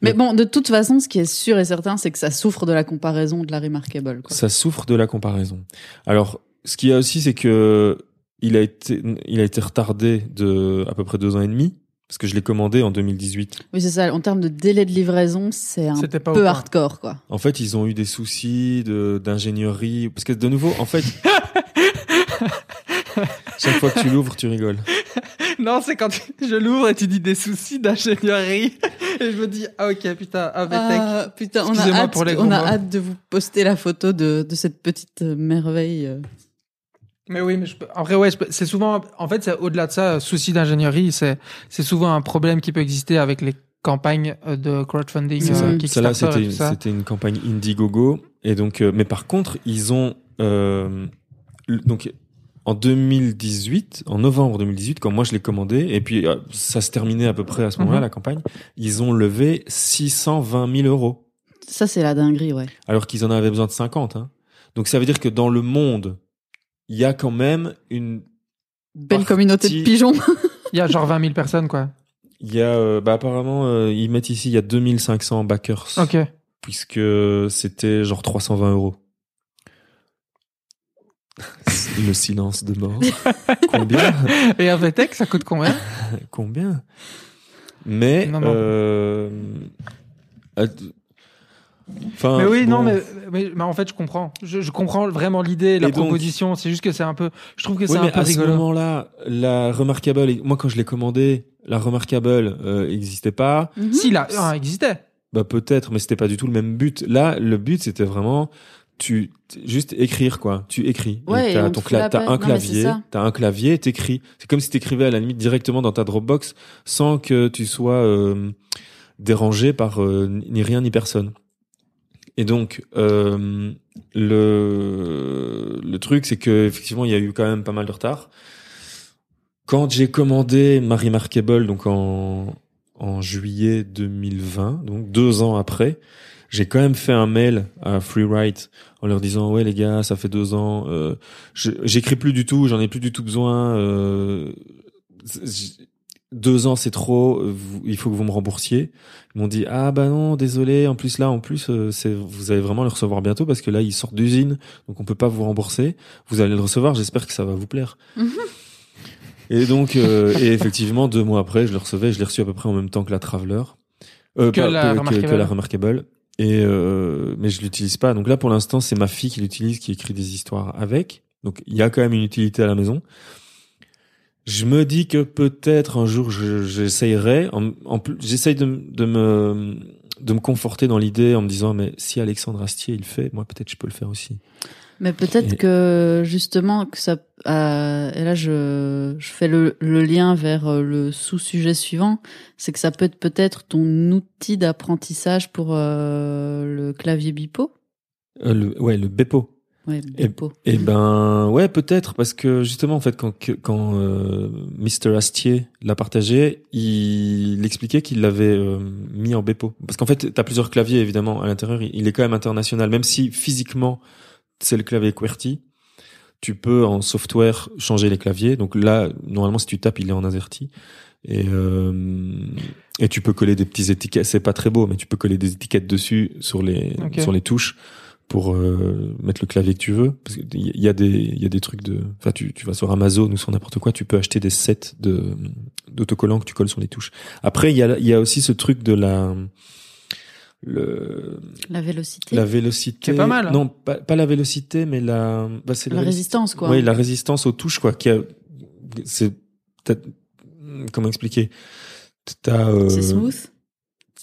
Mais bon, de toute façon, ce qui est sûr et certain, c'est que ça souffre de la comparaison de la Remarkable. Quoi. Ça souffre de la comparaison. Alors, ce qu'il y a aussi, c'est que il a été, il a été retardé de à peu près deux ans et demi parce que je l'ai commandé en 2018. Oui, c'est ça. En termes de délai de livraison, c'est un peu point. hardcore, quoi. En fait, ils ont eu des soucis de d'ingénierie parce que de nouveau, en fait, chaque fois que tu l'ouvres, tu rigoles. Non, c'est quand je l'ouvre et tu dis des soucis d'ingénierie. Et je me dis, ah ok, putain, ah. Ah, putain, on a, Excusez-moi hâte, pour les on a hâte de vous poster la photo de, de cette petite euh, merveille. Mais oui, mais je peux- en vrai, ouais, peux- c'est souvent, en fait, c'est au-delà de ça, souci d'ingénierie, c'est, c'est souvent un problème qui peut exister avec les campagnes euh, de crowdfunding, C'est euh, ça. Ça là, c'était une, c'était campagne Indiegogo. Et donc, euh, mais par contre, ils ont euh, donc en 2018, en novembre 2018, quand moi je l'ai commandé, et puis euh, ça se terminait à peu près à ce moment-là Mhm. la campagne, ils ont levé 620 000 euros, Ça, c'est la dinguerie, ouais. alors qu'ils en avaient besoin de 50. Hein. Donc ça veut dire que dans le monde, il y a quand même une, Belle Partie- communauté de pigeons. Il y a genre 20 000 personnes, quoi. il y a, euh, bah apparemment, euh, ils mettent ici, il y a 2500 backers, Ok. puisque c'était genre 320 euros. Le silence de mort. Combien? Et un VTech, ça coûte combien? Combien? Mais, Non, non. euh, enfin, Mais oui, bon, non, mais, mais, mais en fait, je comprends. Je, je comprends vraiment l'idée, la Et proposition. C'est juste que c'est un peu, je trouve que c'est un peu à ce rigolo. moment-là, la Remarkable, moi quand je l'ai commandé, la Remarkable euh, existait pas. Si, là, ah, existait. Bah peut-être, mais c'était pas du tout le même but. Là, le but c'était vraiment tu juste écrire quoi. Tu écris. Ouais, et t'as la cla- un clavier, t'as un clavier, t'écris. C'est comme si t'écrivais à la limite directement dans ta Dropbox sans que tu sois euh, dérangé par euh, ni rien ni personne. Et donc euh, le le truc c'est que effectivement il y a eu quand même pas mal de retard. Quand j'ai commandé ma Remarkable donc en en juillet 2020, donc deux ans après, j'ai quand même fait un mail à Freeride en leur disant ouais les gars ça fait deux ans, euh, j'écris plus du tout, j'en ai plus du tout besoin. euh, deux ans c'est trop, vous- il faut que vous me remboursiez. Ils m'ont dit ah bah non désolé, en plus là en plus euh, c'est vous allez vraiment le recevoir bientôt parce que là ils sortent d'usine donc on peut pas vous rembourser. Vous allez le recevoir, j'espère que ça va vous plaire. Et donc, euh, et effectivement, deux mois après, je le recevais, je l'ai reçu à peu près en même temps que la Traveler, euh, Que pas- la que, que la Remarkable. Et euh, mais je l'utilise pas. Donc là, pour l'instant, c'est ma fille qui l'utilise, qui écrit des histoires avec. Donc il y a quand même une utilité à la maison. Je me dis que peut-être un jour, je- j'essayerai. Plus, j'essaye de, de me de me conforter dans l'idée en me disant mais si Alexandre Astier il le fait, moi peut-être je peux le faire aussi. Mais peut-être Et- que justement que ça. euh, et là, je, je fais le, le lien vers euh, le sous-sujet suivant, c'est que ça peut être peut-être ton outil d'apprentissage pour euh, le clavier bipo. Euh, le, ouais, le Bepo. Ouais, Et- bipo. Eh ben ouais peut-être parce que justement en fait quand quand euh, Mr Astier l'a partagé, il, il expliquait qu'il l'avait euh, mis en Bepo parce qu'en fait t'as plusieurs claviers évidemment à l'intérieur, il, il est quand même international. Même si physiquement c'est le clavier QWERTY, tu peux en software changer les claviers. Donc là normalement si tu tapes il est en AZERTY et euh, et tu peux coller des petites étiquettes, c'est pas très beau mais tu peux coller des étiquettes dessus sur les sur les touches pour euh, mettre le clavier que tu veux parce qu'il y a des il y a des trucs de enfin tu tu vas sur Amazon ou sur n'importe quoi tu peux acheter des sets de d'autocollants que tu colles sur les touches après il y a il y a aussi ce truc de la le La vélocité. la vélocité C'est pas mal, hein. non pas, pas la vélocité mais la bah, c'est La vélo- résistance, quoi. oui la résistance aux touches quoi qui a c'est t'as- comment expliquer? T'as euh, C'est smooth.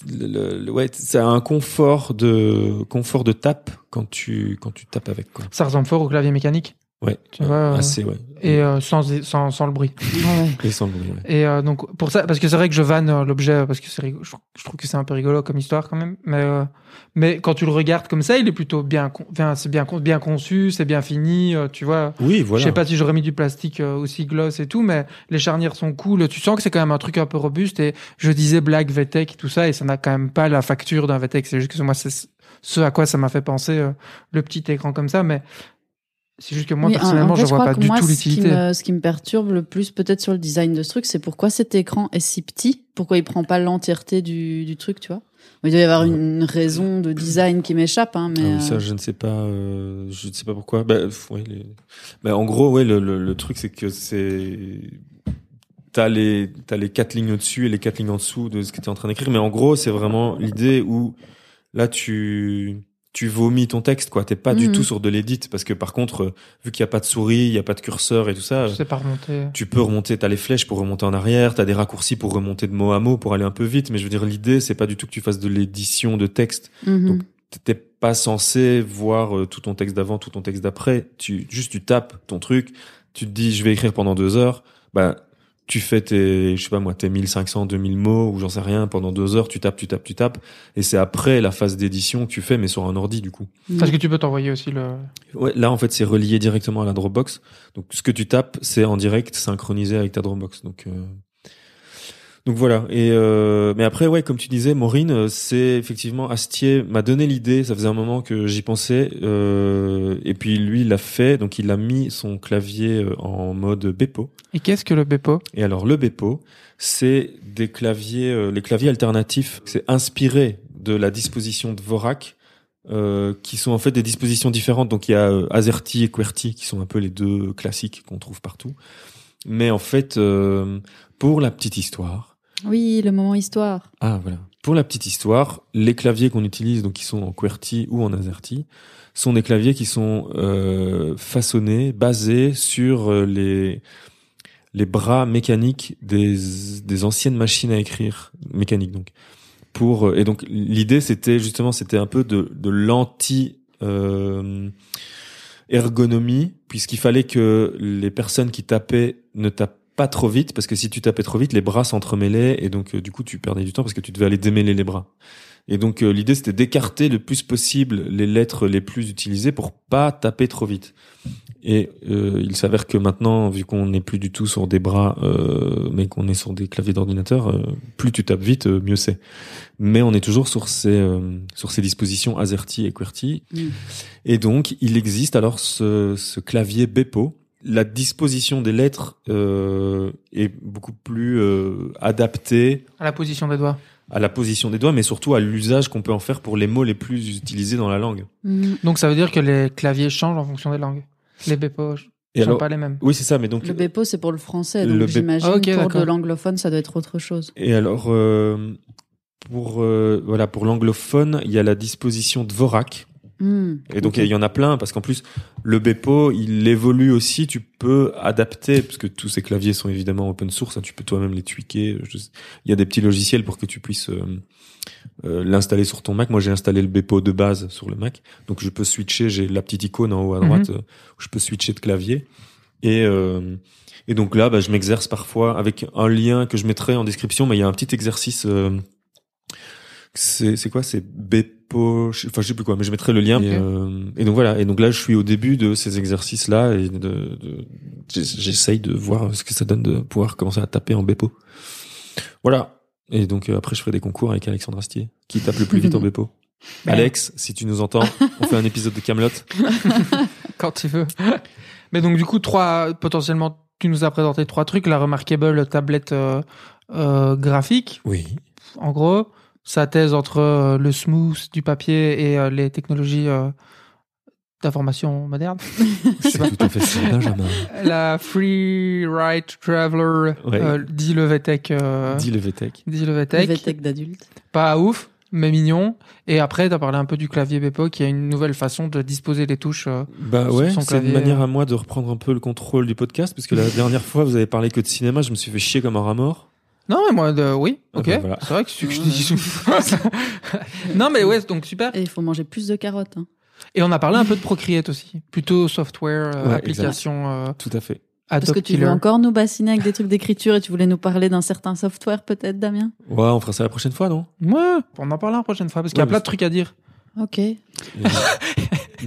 Le, le- ouais, c'est un confort de confort de tape quand tu quand tu tapes avec quoi. Ça ressemble fort au clavier mécanique? Ouais. Tu vois, euh, assez ouais. Et euh, sans, sans, sans le bruit. Et sans le bruit, ouais. Et euh, donc pour ça, parce que c'est vrai que je vanne euh, l'objet parce que c'est rigolo- je, trouve- je trouve que c'est un peu rigolo comme histoire quand même. Mais euh, mais quand tu le regardes comme ça, il est plutôt bien, c'est bien con- bien conçu, c'est bien fini, euh, tu vois. Oui, voilà. Je sais pas si j'aurais mis du plastique euh, aussi gloss et tout, mais les charnières sont cool. Tu sens que c'est quand même un truc un peu robuste. Et je disais black VTech et tout ça, et ça n'a quand même pas la facture d'un VTech. C'est juste que moi, c'est ce à quoi ça m'a fait penser euh, le petit écran comme ça. Mais c'est juste que moi, Oui, personnellement, en fait, je vois crois pas que du moi, tout ce qui l'utilité. me- Ce qui me perturbe le plus, peut-être sur le design de ce truc, c'est pourquoi cet écran est si petit? Pourquoi il prend pas l'entièreté du, du truc, tu vois? Il doit y avoir une raison de design qui m'échappe, hein, mais. Ah oui, euh, ça, je ne sais pas. euh, je ne sais pas pourquoi. Bah, pff, ouais, les- bah, en gros, ouais, le, le, le truc, c'est que c'est t'as les t'as les quatre lignes au-dessus et les quatre lignes en dessous de ce que tu es en train d'écrire. Mais en gros, c'est vraiment l'idée où là, tu tu vomis ton texte, quoi. T'es pas du Mhm. tout sur de l'édit parce que par contre, euh, vu qu'il y a pas de souris, il y a pas de curseur et tout ça. Je sais pas remonter. Tu peux remonter, t'as les flèches pour remonter en arrière, t'as des raccourcis pour remonter de mot à mot pour aller un peu vite, mais je veux dire l'idée c'est pas du tout que tu fasses de l'édition de texte. mhm. Donc, T'es pas censé voir euh, tout ton texte d'avant, tout ton texte d'après. Tu juste tu tapes ton truc, tu te dis je vais écrire pendant deux heures. Bah tu fais tes je sais pas moi tes 1500 2000 mots ou j'en sais rien pendant deux heures tu tapes tu tapes tu tapes et c'est après la phase d'édition que tu fais mais sur un ordi du coup. Parce que tu peux t'envoyer aussi le. ouais là en fait c'est relié directement à la Dropbox. Donc ce que tu tapes c'est en direct synchronisé avec ta Dropbox. Donc euh, donc voilà. Et euh, mais après, ouais, comme tu disais, Maureen, euh, c'est effectivement Astier m'a donné l'idée. Ça faisait un moment que j'y pensais. euh, et puis lui, il l'a fait. Donc il a mis son clavier euh, en mode Bepo. Et qu'est-ce que le Bepo Et alors le Bepo, c'est des claviers, euh, les claviers alternatifs. C'est inspiré de la disposition de Vorak. Euh, qui sont en fait des dispositions différentes. Donc il y a euh, AZERTY et QWERTY qui sont un peu les deux classiques qu'on trouve partout. Mais en fait, euh, pour la petite histoire, Oui, le moment histoire. ah voilà. Pour la petite histoire, les claviers qu'on utilise, donc qui sont en QWERTY ou en AZERTY, sont des claviers qui sont euh, façonnés, basés sur euh, les les bras mécaniques des des anciennes machines à écrire mécaniques donc. Pour euh, et donc l'idée c'était justement c'était un peu de de l'anti euh, ergonomie puisqu'il fallait que les personnes qui tapaient ne tapent pas trop vite parce que si tu tapais trop vite les bras s'entremêlaient et donc euh, du coup tu perdais du temps parce que tu devais aller démêler les bras. Et donc euh, l'idée c'était d'écarter le plus possible les lettres les plus utilisées pour pas taper trop vite. Et euh, il s'avère que maintenant vu qu'on n'est plus du tout sur des bras euh, mais qu'on est sur des claviers d'ordinateur euh, plus tu tapes vite mieux c'est. Mais on est toujours sur ces euh, sur ces dispositions AZERTY et QWERTY. Mm. et donc il existe alors ce, ce clavier Bepo la disposition des lettres euh, est beaucoup plus euh, adaptée À la position des doigts. à la position des doigts, mais surtout à l'usage qu'on peut en faire pour les mots les plus utilisés dans la langue. Mhm. Donc ça veut dire que les claviers changent en fonction des langues. Les Bepo Et sont pas les mêmes. oui, c'est ça. Mais donc, Le Bepo, c'est pour le français, donc j'imagine Ah, pour d'accord. de l'anglophone, ça doit être autre chose. et alors euh, pour euh, voilà pour l'anglophone, il y a la disposition Dvorak. Hmm, Et donc il y en a plein parce qu'en plus le Bepo il évolue aussi. Tu peux adapter parce que tous ces claviers sont évidemment open source. hein, tu peux toi-même les tweaker. Je Il y a des petits logiciels pour que tu puisses euh, euh, l'installer sur ton Mac. Moi j'ai installé le Bepo de base sur le Mac, donc je peux switcher. J'ai la petite icône en haut à droite euh, où je peux switcher de clavier. Et euh, et donc là, bah, je m'exerce parfois avec un lien que je mettrai en description, mais il y a un petit exercice. euh, c'est c'est quoi? C'est Bepo. Je- Enfin, je sais plus quoi, mais je mettrai le lien. Et, euh, et donc voilà. Et donc là, je suis au début de ces exercices-là et de, de j'ess- j'essaye de voir ce que ça donne de pouvoir commencer à taper en Bepo. Voilà. Et donc euh, après, je ferai des concours avec Alexandre Astier, qui tape le plus vite en Bepo. Alex, si tu nous entends, on fait un épisode de Camelot. Quand tu veux. Mais donc du coup, trois potentiellement, tu nous as présenté trois trucs. La remarkable tablette euh, euh, graphique, Oui. en gros, sa thèse entre euh, le smooth du papier et euh, les technologies euh, d'information moderne. C'est tout à fait ça, Benjamin. la Free Ride Traveler Ouais. euh, dit le VTech. Euh, Dis le VTech. dit le VTech. VTech d'adulte. Pas ouf, mais mignon. Et après, t'as parlé un peu du clavier Bepo, qui a une nouvelle façon de disposer les touches. euh, Bah Sur ouais, son c'est une manière à moi de reprendre un peu le contrôle du podcast, parce que la dernière fois, vous avez parlé que de cinéma, je me suis fait chier comme un rat mort. Non, mais moi, de... oui, Ah ok. bah voilà. C'est vrai que je, je te dis Non, mais ouais, donc super. Et il faut manger plus de carottes. hein. Et on a parlé un peu de Procreate aussi. Plutôt software, euh, Ouais, application euh, Tout à fait. Parce Adobe que tu Killer. veux encore nous bassiner avec des trucs d'écriture et tu voulais nous parler d'un certain software peut-être, Damien? Ouais, on fera ça la prochaine fois, non? Ouais, on en parlera la prochaine fois, parce qu'il y a Ouais, plein de trucs à dire. Ok. Mais,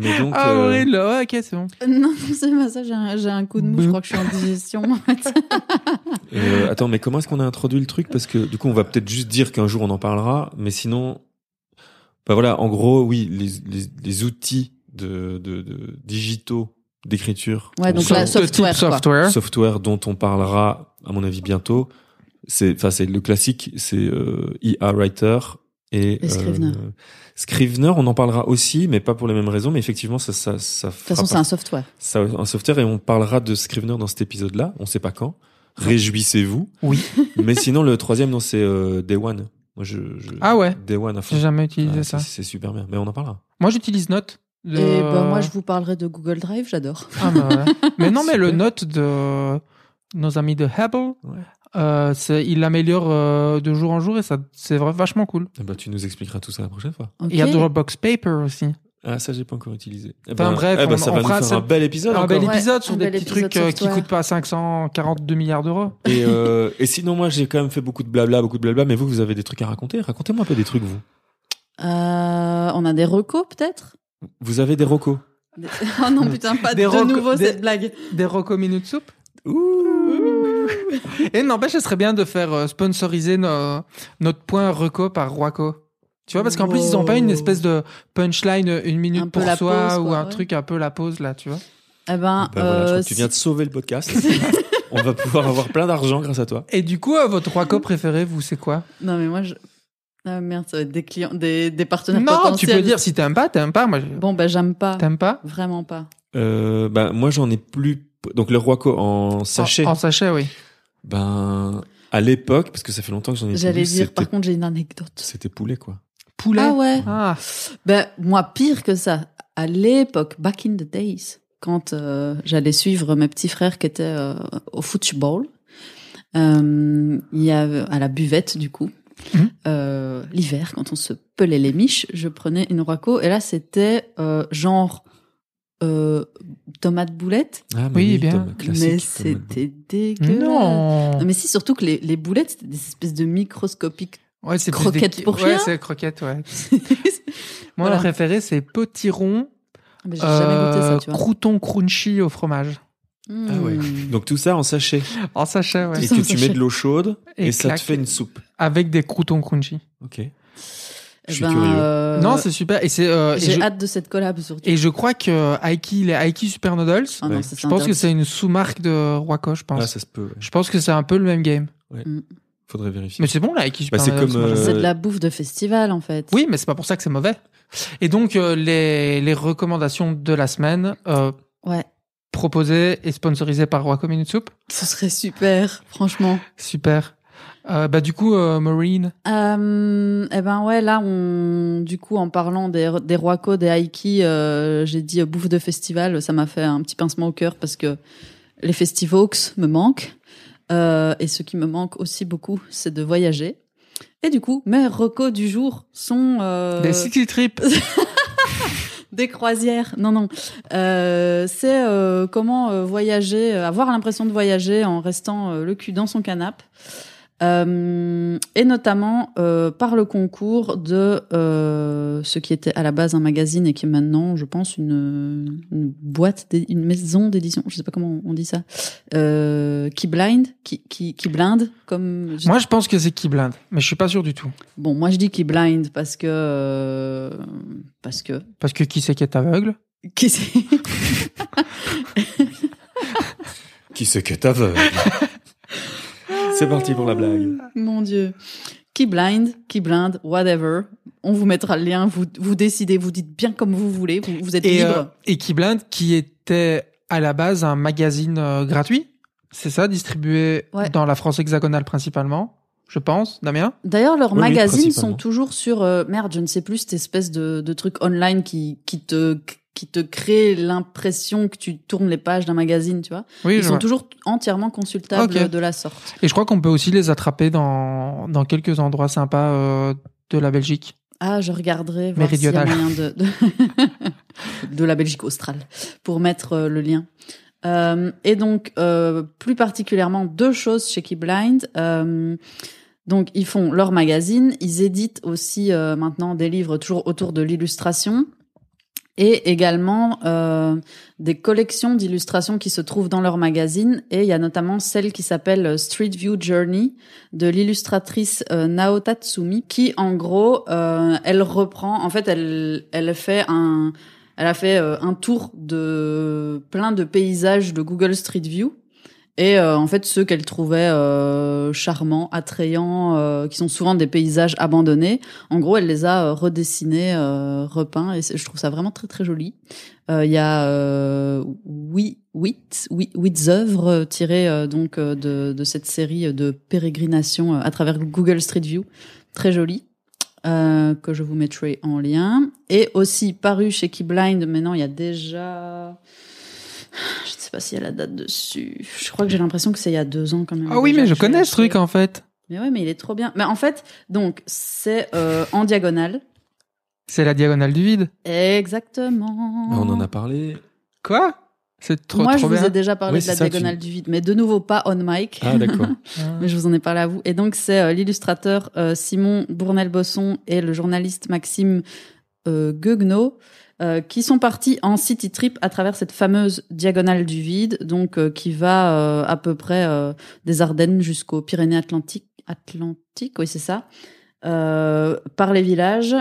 mais donc, ah, euh, Aurélien, ouais, ok, c'est bon. Non, c'est pas ça, j'ai un, coup de mou, je crois que je suis en digestion. en fait. euh, attends, mais comment est-ce qu'on a introduit le truc? Parce que du coup, on va peut-être juste dire qu'un jour on en parlera, mais sinon, bah voilà, en gros, oui, les, les, les outils de, de, de digitaux d'écriture, Ouais, donc là, type software, quoi. software. software dont on parlera, à mon avis, bientôt. C'est, enfin, c'est le classique, c'est euh, IA Writer et, Et Scrivener. euh, Scrivener, on en parlera aussi, mais pas pour les mêmes raisons. Mais effectivement, ça, ça, ça De toute façon, c'est un software. ça, un software et on parlera de Scrivener dans cet épisode-là. On sait pas quand. Réjouissez-vous. Oui. mais sinon, le troisième, non, c'est euh, Day One. Moi, je, je- Ah ouais. Day One à fond. J'ai jamais utilisé Ah, ça. c'est- super bien. Mais on en parlera. Moi, j'utilise Note. de- Et ben, moi, je vous parlerai de Google Drive, j'adore. Ah, bah ouais. Mais non, mais le. Note de nos amis de Hubble, Ouais. Euh, il l'améliore euh, de jour en jour et ça, c'est vachement cool. Eh ben, tu nous expliqueras tout ça la prochaine fois. Il y a Dropbox Paper aussi. Ah, ça, j'ai pas encore utilisé. Eh Enfin, ben, bref, eh ben, on- ça on va fera nous faire un bel épisode. un encore. bel épisode sur des petits trucs euh, qui coûtent pas 542 milliards d'euros. Et, euh, et sinon, moi, j'ai quand même fait beaucoup de blabla, beaucoup de blabla. Mais vous, vous avez des trucs à raconter? Racontez-moi un peu des trucs, vous. Euh, on a des recos, peut-être? Vous avez des recos? Des- Oh non, putain, pas Des de recos- nouveau des- cette blague. Des Rocco Minute Soup. Ouh. Et n'empêche, ce serait bien de faire euh, sponsoriser nos- notre point reco par Roaco. Tu vois, parce qu'en plus, ils ont pas une espèce de punchline, euh, une minute Un pour soi, pause, ou quoi, un ouais. truc un peu la pause, là, tu vois. Eh ben, Ben voilà, je crois euh, que tu si- viens de sauver le podcast. On va pouvoir avoir plein d'argent grâce à toi. Et du coup, euh, votre Roaco préféré, vous, c'est quoi? Non, mais moi, je... Ah merde, ça va être des clients, des, des partenaires Non, tu potentiels. peux dire si t'aimes pas, t'aimes pas. Moi, je- Bon, ben, j'aime pas. t'aimes pas? Vraiment pas. Euh, ben, moi, j'en ai plus. Donc, le Roaco en sachet. En, en sachet, oui. Ben, à l'époque, parce que ça fait longtemps que j'en ai plus J'allais dire, par contre, j'ai une anecdote. C'était poulet, quoi. Poulet? Ah ouais Ah. Ben, moi, pire que ça. À l'époque, back in the days, quand euh, j'allais suivre mes petits frères qui étaient euh, au football, euh, il y avait à la buvette du coup. Mhm. euh, L'hiver, quand on se pelait les miches, je prenais une Roaco et là c'était euh, genre euh, tomate boulette, Ah, Oui, bien. Mais c'était dégueulasse. Non. Non, mais si surtout que les, les boulettes c'était des espèces de microscopiques. Ouais, c'est Croquettes des- pour Ouais, chien c'est croquettes, ouais. Moi, Voilà. le préféré, c'est potiron, Mais J'ai jamais goûté ça, tu vois. crouton crunchy au fromage. Ah ouais. Donc, tout ça en sachet. En sachet, ouais. Tout et que tu mets de l'eau chaude et, Et ça te fait une soupe. Avec des croutons crunchy. Ok. Eh Je suis ben, curieux. euh, non, c'est super. Et c'est, euh, J'ai je, hâte de cette collab surtout. et je crois que Aiki, les Aiki Super Noodles, Ah non, je pense que c'est une sous-marque de Roaco, je pense. Ah, ça se peut. ouais. Je pense que c'est un peu le même game. Faudrait vérifier. Mais c'est bon, la Aiki Super Bah, c'est euh, de la bouffe de festival en fait. Oui, mais c'est pas pour ça que c'est mauvais. Et donc, euh, les, les recommandations de la semaine, euh, Ouais, proposées et sponsorisées par Roaco Minute Soup. ce serait super, franchement. Super. Euh, bah, du coup, euh, Marine. Euh, eh ben ouais, là, on, du coup, en parlant des, des des Aiki, euh, j'ai dit bouffe de festival, ça m'a fait un petit pincement au cœur parce que les festivals me manquent. Euh, et ce qui me manque aussi beaucoup, c'est de voyager. Et du coup, mes recos du jour sont euh, Des city trips. Des croisières, non non. Euh, c'est euh, comment euh, voyager, avoir l'impression de voyager en restant le cul dans son canapé. Euh, et notamment euh, par le concours de euh, ce qui était à la base un magazine et qui est maintenant, je pense, une, une boîte, une maison d'édition, je sais pas comment on dit ça, euh, qui blind, qui, qui, qui blinde, comme je- Moi, je pense que c'est qui blinde, mais je suis pas sûr du tout. bon, moi je dis qui blind parce que euh, parce que. Parce que qui c'est qui est aveugle? Qui c'est? Qui c'est que t'aveugle C'est parti pour la blague. Mon Dieu. Qui blind, qui blind, whatever. On vous mettra le lien. Vous, vous décidez, vous dites bien comme vous voulez. Vous, vous êtes Et, libre. euh, et Keyblind, qui était à la base un magazine euh, gratuit, c'est ça, distribué Ouais. dans la France hexagonale principalement, je pense, Damien? D'ailleurs, leurs Oui, magazines sont toujours sur euh, merde, je ne sais plus cette espèce de, de truc online qui qui te qui te crée l'impression que tu tournes les pages d'un magazine, tu vois. Oui, Ils sont vois. toujours entièrement consultables de la sorte. Et je crois qu'on peut aussi les attraper dans, dans quelques endroits sympas euh, de la Belgique. Ah, je regarderai voir s'il y a moyen de de, de la Belgique australe pour mettre euh, le lien. Euh, et donc, plus particulièrement, deux choses chez Keyblind. Donc, ils font leur magazine, ils éditent aussi maintenant des livres toujours autour de l'illustration et également euh, des collections d'illustrations qui se trouvent dans leur magazine. Et il y a notamment celle qui s'appelle euh, Street View Journey de l'illustratrice euh, Nao qui en gros, euh, elle reprend, en fait, elle, elle fait un, elle a fait euh, un tour de plein de paysages de Google Street View. Et euh, en fait, ceux qu'elle trouvait euh, charmants, attrayants, euh, qui sont souvent des paysages abandonnés, en gros, elle les a euh, redessinés, euh, repeints, et je trouve ça vraiment très très joli. Euh, Il y a huit, huit, huit, œuvres tirées donc de, de cette série de pérégrinations à travers Google Street View, très joli. Euh, que je vous mettrai en lien et aussi paru chez Keyblind maintenant il y a déjà je ne sais pas s'il y a la date dessus je crois que j'ai l'impression que c'est il y a deux ans quand même Ah oui, mais je connais ce truc en fait. mais ouais mais il est trop bien mais en fait donc c'est euh, en diagonale C'est la diagonale du vide. exactement On en a parlé. Quoi? C'est trop, moi trop je vous ai déjà parlé Oui, de la tu- diagonale du vide mais de nouveau pas on mic Ah d'accord. Mais je vous en ai parlé à vous. Et donc, c'est euh, l'illustrateur euh, Simon Bournel-Bosson et le journaliste Maxime euh, Gueugnaud euh, qui sont partis en city trip à travers cette fameuse diagonale du vide, donc euh, qui va euh, à peu près euh, des Ardennes jusqu'aux Pyrénées-Atlantiques. Atlantique, oui, c'est ça. Euh, par les villages.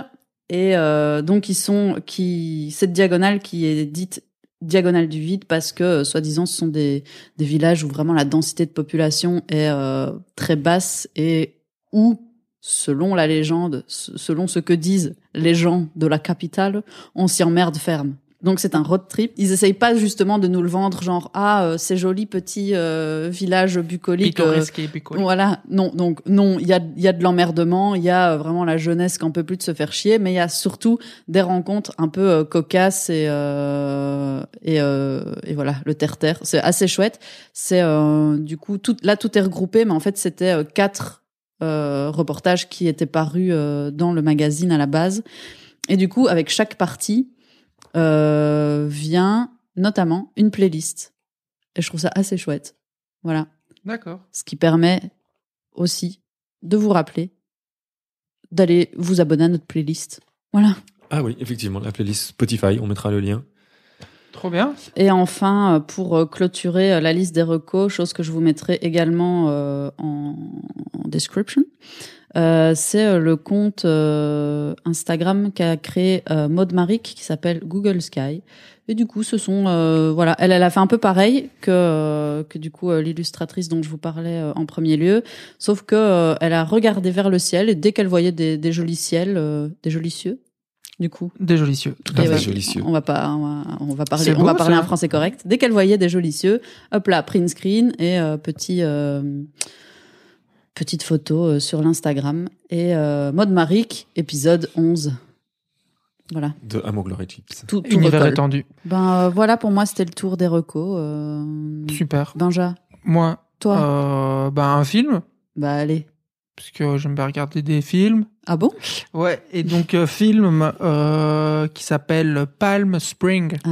Et donc, ils sont qui cette diagonale qui est dite diagonale du vide parce que, soi-disant, ce sont des des villages où vraiment la densité de population est très basse et où, selon la légende, selon ce que disent les gens de la capitale, on s'y emmerde ferme. Donc c'est un road trip. Ils essayent pas justement de nous le vendre genre ah euh, c'est joli petit euh, village bucolique. euh, voilà, non, donc non, il y a, il y a de l'emmerdement, il y a euh, vraiment la jeunesse qui en peut plus de se faire chier, mais il y a surtout des rencontres un peu euh, cocasses et euh, et, euh, et voilà le terre-terre, c'est assez chouette. C'est euh, du coup tout là tout est regroupé, mais en fait c'était quatre euh, reportages qui étaient parus euh, dans le magazine à la base, et du coup avec chaque partie euh, vient notamment une playlist, et je trouve ça assez chouette. Voilà D'accord. ce qui permet aussi de vous rappeler d'aller vous abonner à notre playlist. Voilà. Ah oui, effectivement, la playlist Spotify, on mettra le lien. Et enfin, euh, pour euh, clôturer euh, la liste des recos, chose que je vous mettrai également en, description, c'est le compte Instagram qu'a créé Maud Maric qui s'appelle Google Sky. Et du coup, ce sont voilà, elle, a fait un peu pareil que que du coup l'illustratrice dont je vous parlais en premier lieu, sauf que elle a regardé vers le ciel et dès qu'elle voyait des, jolis ciels, des jolis cieux, du coup, Des jolis cieux. Tout à fait. ouais, jolis cieux. On va pas, on va, on va parler, on va parler ça. un français correct. Dès qu'elle voyait des jolis cieux, hop là, print screen et euh, petit, euh, petite photo euh, sur l'Instagram et euh, mode Maric, épisode 11. Voilà, De Amour Glory Chips. tout, tout Univers recolle. étendu. Ben euh, voilà, pour moi, c'était le tour des recos. Euh... Super. Benja, Moi, toi, euh, bah, un film, bah allez. Parce que j'aime bien regarder des films. Ah bon? Ouais, et donc euh, film euh, qui s'appelle Palm Spring, Ah.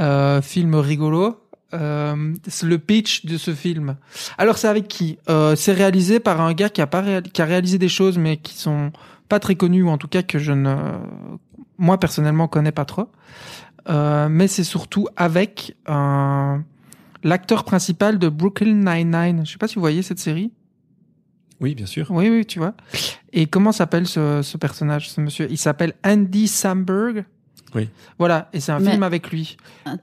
euh, film rigolo. Euh, c'est le pitch de ce film. Alors c'est avec qui? Euh, C'est réalisé par un gars qui a pas qui a réalisé des choses mais qui sont pas très connues ou en tout cas que je ne moi personnellement connais pas trop. Euh, mais c'est surtout avec l'acteur principal de Brooklyn Nine-Nine. Je sais pas si vous voyez cette série. Oui, bien sûr. Oui, oui, tu vois. Et comment s'appelle ce, ce personnage, ce monsieur? Il s'appelle Andy Samberg? Oui. Voilà, et c'est un Mais- film avec lui.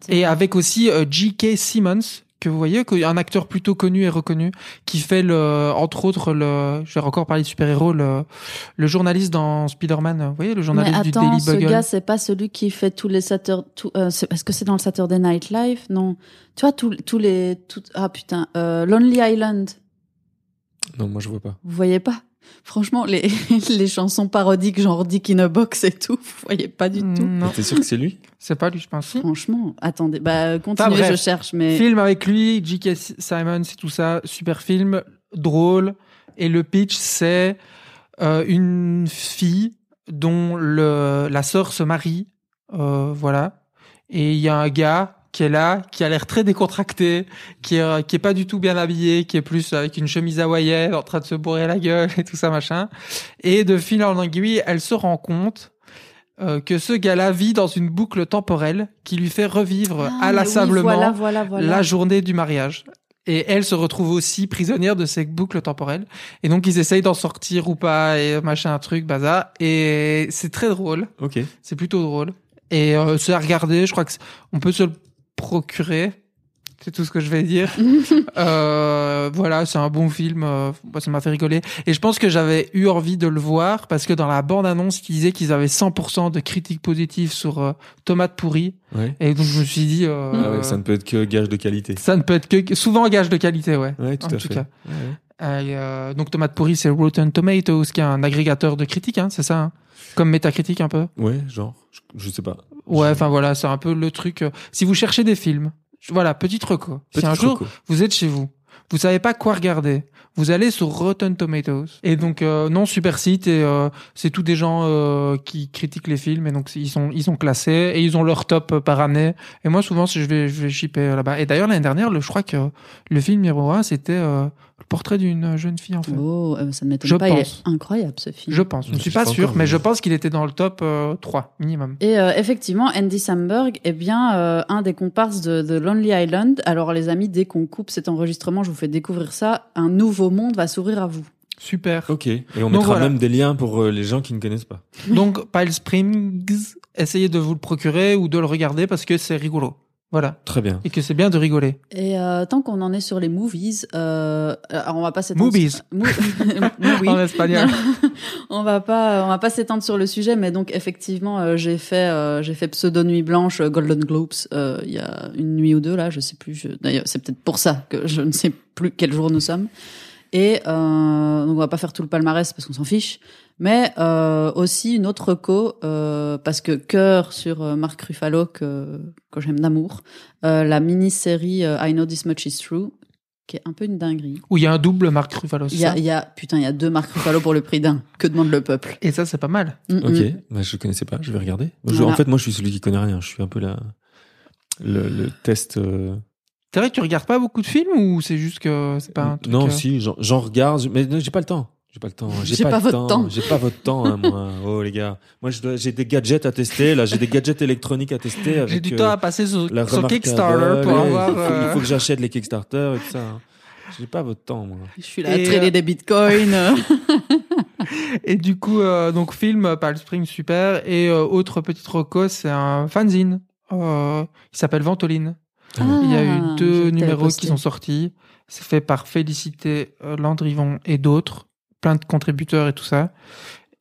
Et avec aussi euh, J.K. Simmons, que vous voyez, un acteur plutôt connu et reconnu, qui fait le, entre autres le, je vais encore parler de super-héros, le, le journaliste dans Spider-Man, vous voyez, le Mais journaliste du attends, Daily ce Bugle. gars, c'est pas celui qui fait tous les Saturday... tout- euh, Est-ce que c'est dans le Saturday Night Live? Non. Tu vois, tous tous les... tout- ah putain, euh, Lonely Island. Non, moi je vois pas. Vous voyez pas? Franchement, les, les chansons parodiques genre Dick in a Box et tout, vous voyez pas du tout. Non, T'es sûr que c'est lui? C'est pas lui, je pense. Franchement, attendez, bah continuez, bref. je cherche, mais Film avec lui, J.K. Simon, c'est tout ça, super film, drôle. Et le pitch, c'est euh, une fille dont le, la sœur se marie, euh, voilà. Et il y a un gars qui est là, qui a l'air très décontracté, qui est, qui est pas du tout bien habillé, qui est plus avec une chemise hawaïenne, en train de se bourrer la gueule et tout ça machin. Et de fil en aiguille, elle se rend compte euh, que ce gars-là vit dans une boucle temporelle qui lui fait revivre Ah, oui, inlassablement voilà, voilà, voilà. la journée du mariage. Et elle se retrouve aussi prisonnière de ces boucles temporelles. Et donc ils essayent d'en sortir ou pas et machin un truc bazar. Et c'est très drôle. Ok. C'est plutôt drôle. Et euh, c'est à regarder. Je crois que on peut se le procurer. C'est tout ce que je vais dire. Euh, voilà, c'est un bon film. euh, moi, ça m'a fait rigoler. Et je pense que j'avais eu envie de le voir parce que dans la bande-annonce, ils disaient qu'ils avaient 100% de critiques positives sur euh, Tomate pourrie. Ouais. Et donc je me suis dit, euh, Ah ouais, ça ne peut être que gage de qualité. ça ne peut être que souvent gage de qualité, ouais. Ouais, tout En à tout fait. cas. Et, euh, donc Tomate pourrie, c'est Rotten Tomatoes, qui est un agrégateur de critiques, hein, c'est ça hein Comme Metacritic un peu. Ouais, genre, je, je sais pas. Ouais, enfin voilà, c'est un peu le truc. euh, si vous cherchez des films, voilà, petite reco. si Petit un jour vous êtes chez vous, vous savez pas quoi regarder, vous allez sur Rotten Tomatoes. Et donc euh, non super site et euh, c'est tous des gens euh, qui critiquent les films et donc ils sont ils sont classés et ils ont leur top par année. Et moi souvent si je vais je vais shipper là-bas. Et d'ailleurs l'année dernière, le, je crois que le film numéro un c'était euh, le portrait d'une jeune fille en fait. Oh, ça ne m'étonne Je pas, il pense. est incroyable ce film. Je pense, je ne suis pas sûr, mais mais- je pense qu'il était dans le top euh, 3 minimum. Et euh, effectivement, Andy Samberg est bien euh, un des comparses de, de Lonely Island. Alors les amis, dès qu'on coupe cet enregistrement, je vous fais découvrir ça. Un nouveau monde va s'ouvrir à vous. Super. Ok. Et on Donc mettra voilà. même des liens pour euh, les gens qui ne connaissent pas. Donc, Pile Springs, essayez de vous le procurer ou de le regarder parce que c'est rigolo. Voilà. Très bien. Et que c'est bien de rigoler. Et euh, tant qu'on en est sur les movies, euh, alors on va pas s'étendre. Movies. Mo- Movies. En espagnol. on va pas, on va pas s'étendre sur le sujet, mais donc effectivement, euh, j'ai fait, euh, j'ai fait pseudo nuit blanche, euh, Golden Globes, euh, il y a une nuit ou deux là, je sais plus. je- D'ailleurs, c'est peut-être pour ça que je ne sais plus quel jour nous sommes. Et euh, donc on va pas faire tout le palmarès parce qu'on s'en fiche, mais euh, aussi une autre co euh, parce que cœur sur Marc Ruffalo que que j'aime d'amour, euh, la mini-série I Know This Much Is True, qui est un peu une dinguerie. Où il y a un double Marc Ruffalo. c'est Il y a, ça? il y a putain, il y a deux Marc Ruffalo pour le prix d'un. Que demande le peuple? Et ça, c'est pas mal. Mm, Ok. mm. Bah, je connaissais pas. Je vais regarder. Je- Voilà. en fait, moi, je suis celui qui connaît rien. Je suis un peu la le, le test. euh, C'est vrai que tu regardes pas beaucoup de films ou c'est juste que c'est pas un truc. non, euh, si, j'en- regarde, mais j'ai pas le temps. J'ai pas le temps. J'ai pas, votre temps. J'ai pas votre temps, hein, moi. Oh les gars, moi j'ai des gadgets à tester. Là, j'ai des gadgets électroniques à tester. J'ai du euh, temps à passer sur, la sur remarquable, Kickstarter pour ouais, avoir. Il faut, euh, il faut que j'achète les Kickstarter et tout ça. hein. J'ai pas votre temps, moi. Je suis là à Et, trader euh, des bitcoins. Et du coup, euh, donc film Palm Springs super. Et euh, autre petite reco, c'est un fanzine. Euh, il s'appelle Ventoline. Ah, Il y a eu je deux numéros qui sont sortis. C'est fait par Félicité euh, Landrivon et d'autres, plein de contributeurs et tout ça.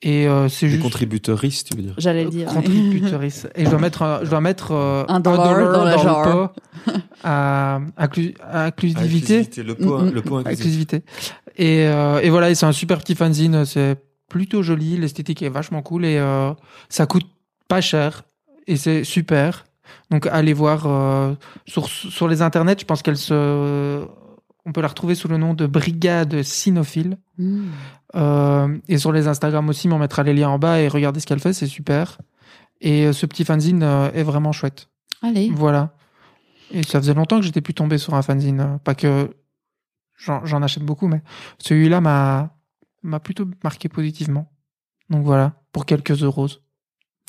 Et euh, c'est juste contributeuristes, tu veux dire? J'allais le dire. contributeuriste. et je dois mettre, un- je dois mettre euh, Un dollar dans la le jar. pot à, à inclusivité. Le pot, Mm, mm. le pot inclusif. Inclusivité. Et, euh, et voilà, et c'est un super petit fanzine. C'est plutôt joli. L'esthétique est vachement cool et euh, ça coûte pas cher et c'est super. Donc allez voir euh, sur sur les internets. Je pense qu'elle se, on peut la retrouver sous le nom de Brigade Cynophile. Mm. Euh, et sur les Instagram aussi, mais on mettra les liens en bas et regardez ce qu'elle fait, c'est super. Et euh, ce petit fanzine euh, est vraiment chouette. Allez. Voilà. Et ça faisait longtemps que j'étais plus tombé sur un fanzine. Pas que j'en achète beaucoup, mais celui-là m'a m'a plutôt marqué positivement. Donc voilà, pour quelques euros.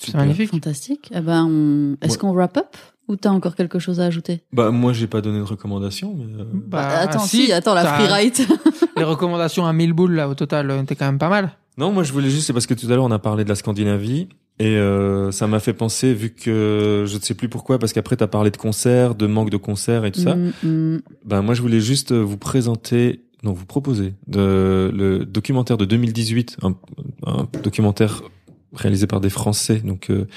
C'est magnifique. Fantastique. Eh ben, on- est-ce Ouais. qu'on wrap up ou t'as encore quelque chose à ajouter? Bah, moi, j'ai pas donné de recommandation, mais. euh, Bah, Attends, si, attends, la t'as- freeride. Les recommandations à 1000 boules, là, au total, euh, étaient quand même pas mal. Non, moi, je voulais juste, c'est parce que tout à l'heure, on a parlé de la Scandinavie. Et euh, ça m'a fait penser, vu que je ne sais plus pourquoi, parce qu'après tu as parlé de concerts, de manque de concerts et tout ça. Mm, mm. Ben moi je voulais juste vous présenter, non vous proposer de, le documentaire de 2018, un, un documentaire réalisé par des Français, donc euh,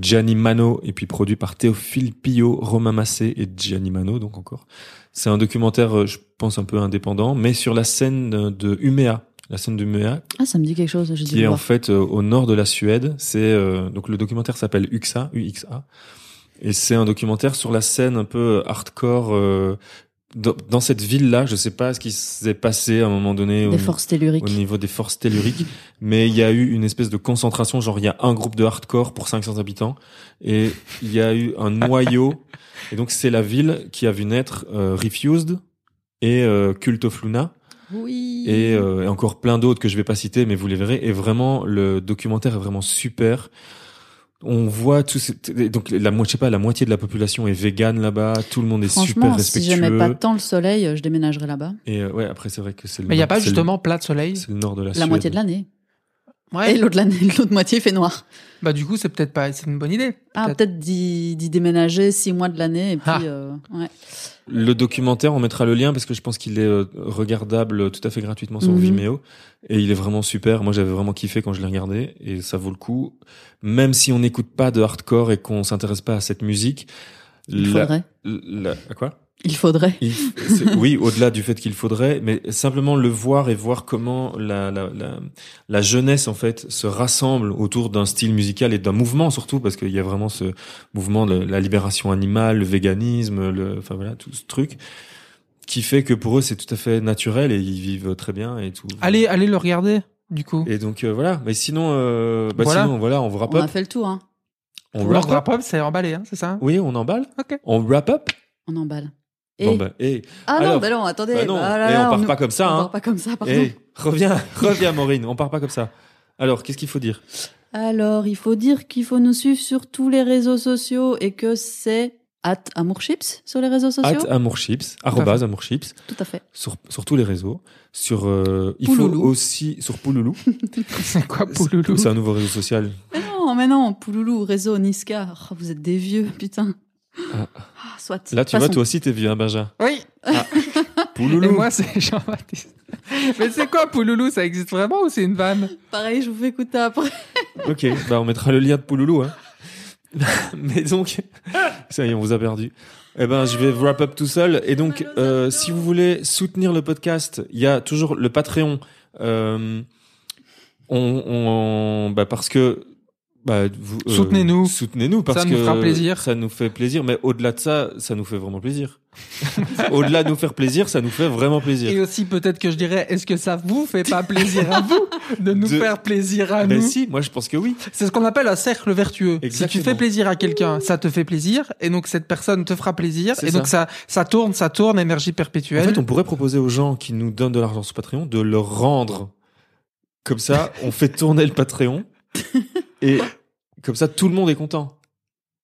Gianni Mano et puis produit par Théophile Pillot, Romain Massé et Gianni Mano, donc encore. C'est un documentaire, euh, je pense un peu indépendant, mais sur la scène de Umeå, la scène d'Umeå, Ah, ça me dit quelque chose. Dû qui est en fait euh, au nord de la Suède. C'est euh, donc le documentaire s'appelle UXA, UXA, et c'est un documentaire sur la scène un peu hardcore euh, dans, dans cette ville-là. Je sais pas ce qui s'est passé à un moment donné au, Des forces telluriques. au niveau des forces telluriques, mais il y a eu une espèce de concentration. Genre il y a un groupe de hardcore pour 500 habitants, et il y a eu un noyau. Et donc c'est la ville qui a vu naître euh, Refused et euh, Cult of Luna Oui. et, euh, et encore plein d'autres que je vais pas citer, mais vous les verrez. Et vraiment, le documentaire est vraiment super. On voit tout ces- donc la moitié, je sais pas, la moitié de la population est végane là-bas. Tout le monde est super Franchement, si respectueux. j'aimais pas tant le soleil, euh, je déménagerais là-bas. Et euh, ouais, après c'est vrai que c'est le. Mais il n'y a nord- pas c'est le- justement plat de soleil. C'est le nord de la, La Suède. moitié de l'année. Ouais. Et l'autre l'année, l'autre moitié fait noir. Bah du coup, c'est peut-être pas, c'est une bonne idée. Ah, Peut-être. d'y d'y déménager six mois de l'année et puis Ah. euh, ouais. Le documentaire, on mettra le lien parce que je pense qu'il est euh, regardable tout à fait gratuitement sur Mhm. Vimeo et il est vraiment super. Moi, j'avais vraiment kiffé quand je l'ai regardé et ça vaut le coup. Même si on n'écoute pas de hardcore et qu'on s'intéresse pas à cette musique, Il la- faudrait. la- à quoi? Il faudrait. Il- oui, au-delà du fait qu'il faudrait, mais simplement le voir et voir comment la, la, la, la jeunesse en fait se rassemble autour d'un style musical et d'un mouvement surtout parce qu'il y a vraiment ce mouvement de la libération animale, le véganisme, le, enfin voilà tout ce truc qui fait que pour eux c'est tout à fait naturel et ils vivent très bien et tout. Allez, allez le regarder. Du coup. Et donc euh, voilà, mais sinon, euh, bah Voilà. sinon voilà, on wrap On a up, fait le tour, hein. on wrap up. wrap up, c'est emballé, hein, c'est ça Oui, on emballe, Ok. on wrap up? On emballe. Et... Bon bah, et ah non, alors, bah non, attendez. bah non, Ah là et là, on part pas comme ça, On hein. part pas comme ça, pardon. Reviens, reviens Maureen, on part pas comme ça. Alors, qu'est-ce qu'il faut dire? Alors, il faut dire qu'il faut nous suivre sur tous les réseaux sociaux et que c'est at amourchips sur les réseaux sociaux? At amourchips, arrobase amourchips, Tout à fait. sur, sur tous les réseaux. Sur, euh, il faut aussi, sur Pouloulou. C'est quoi Pouloulou? C'est un nouveau réseau social. Mais non, mais non, Pouloulou, réseau, Niska. Oh, vous êtes des vieux, putain. Ah. Ah, soit. Là, tu vois, toi aussi, t'es vieux, hein, Benja. Oui. Et Pouloulou. moi, c'est Jean-Baptiste. Mais c'est quoi Pouloulou? Ça existe vraiment ou c'est une vanne? Pareil, je vous fais écouter après. Ok, bah, on mettra le lien de Pouloulou, hein. Mais donc, ça y est, on vous a perdu. Eh ben, je vais wrap up tout seul. Et donc, euh, si vous voulez soutenir le podcast, il y a toujours le Patreon. Euh, on, on, bah parce que, bah, euh, Soutenez-nous. Soutenez-nous parce Ça nous que fera plaisir. Ça nous fait plaisir. Mais au-delà de ça, ça nous fait vraiment plaisir. au-delà de nous faire plaisir, ça nous fait vraiment plaisir. Et aussi, peut-être que je dirais, est-ce que ça vous fait pas plaisir à vous de nous De- faire plaisir à Ben nous? si, moi je pense que oui. C'est ce qu'on appelle un cercle vertueux. Si Exactement. tu fais plaisir à quelqu'un, ça te fait plaisir, et donc cette personne te fera plaisir, et donc ça, ça tourne, ça tourne, énergie En perpétuelle. fait, on pourrait proposer aux gens qui nous donnent de l'argent sur Patreon de leur rendre. Comme ça, on fait tourner le Patreon. Et comme ça, tout le monde est content.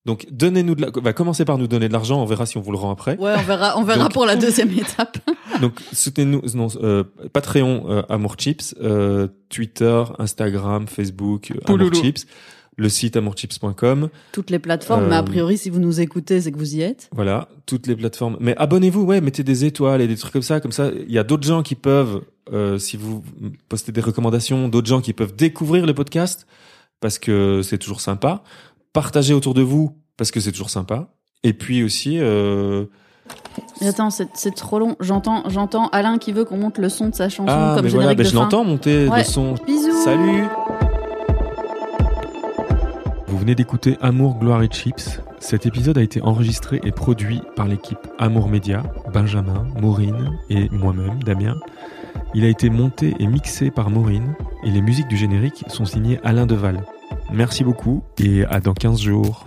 Donc, donnez-nous de la... bah, commencez par nous donner de l'argent, on verra si on vous le rend après. Ouais, on verra, on verra Donc- pour la deuxième étape. Donc, soutenez-nous, non, euh, Patreon, euh, Amour Chips, euh, Twitter, Instagram, Facebook, euh, Amour Pouloulou. Chips, le site amourchips.com. Toutes les plateformes, Euh, mais a priori, si vous nous écoutez, c'est que vous y êtes. Voilà, toutes les plateformes. Mais abonnez-vous, ouais, mettez des étoiles et des trucs comme ça. Comme ça, il y a d'autres gens qui peuvent, euh, si vous postez des recommandations, d'autres gens qui peuvent découvrir le podcast parce que c'est toujours sympa. Partagez autour de vous parce que c'est toujours sympa. Et puis aussi, euh... Attends, c'est trop long. J'entends, j'entends Alain qui veut qu'on monte le son de sa chanson ah, comme mais générique voilà, ben, de je l'entends monter Ouais. le son. Bisous. Salut. Venez d'écouter Amour, Gloire et Chips. Cet épisode a été enregistré et produit par l'équipe Amour Média, Benjamin, Maureen et moi-même, Damien. Il a été monté et mixé par Maureen et les musiques du générique sont signées Alain Deval. Merci beaucoup et à dans 15 jours.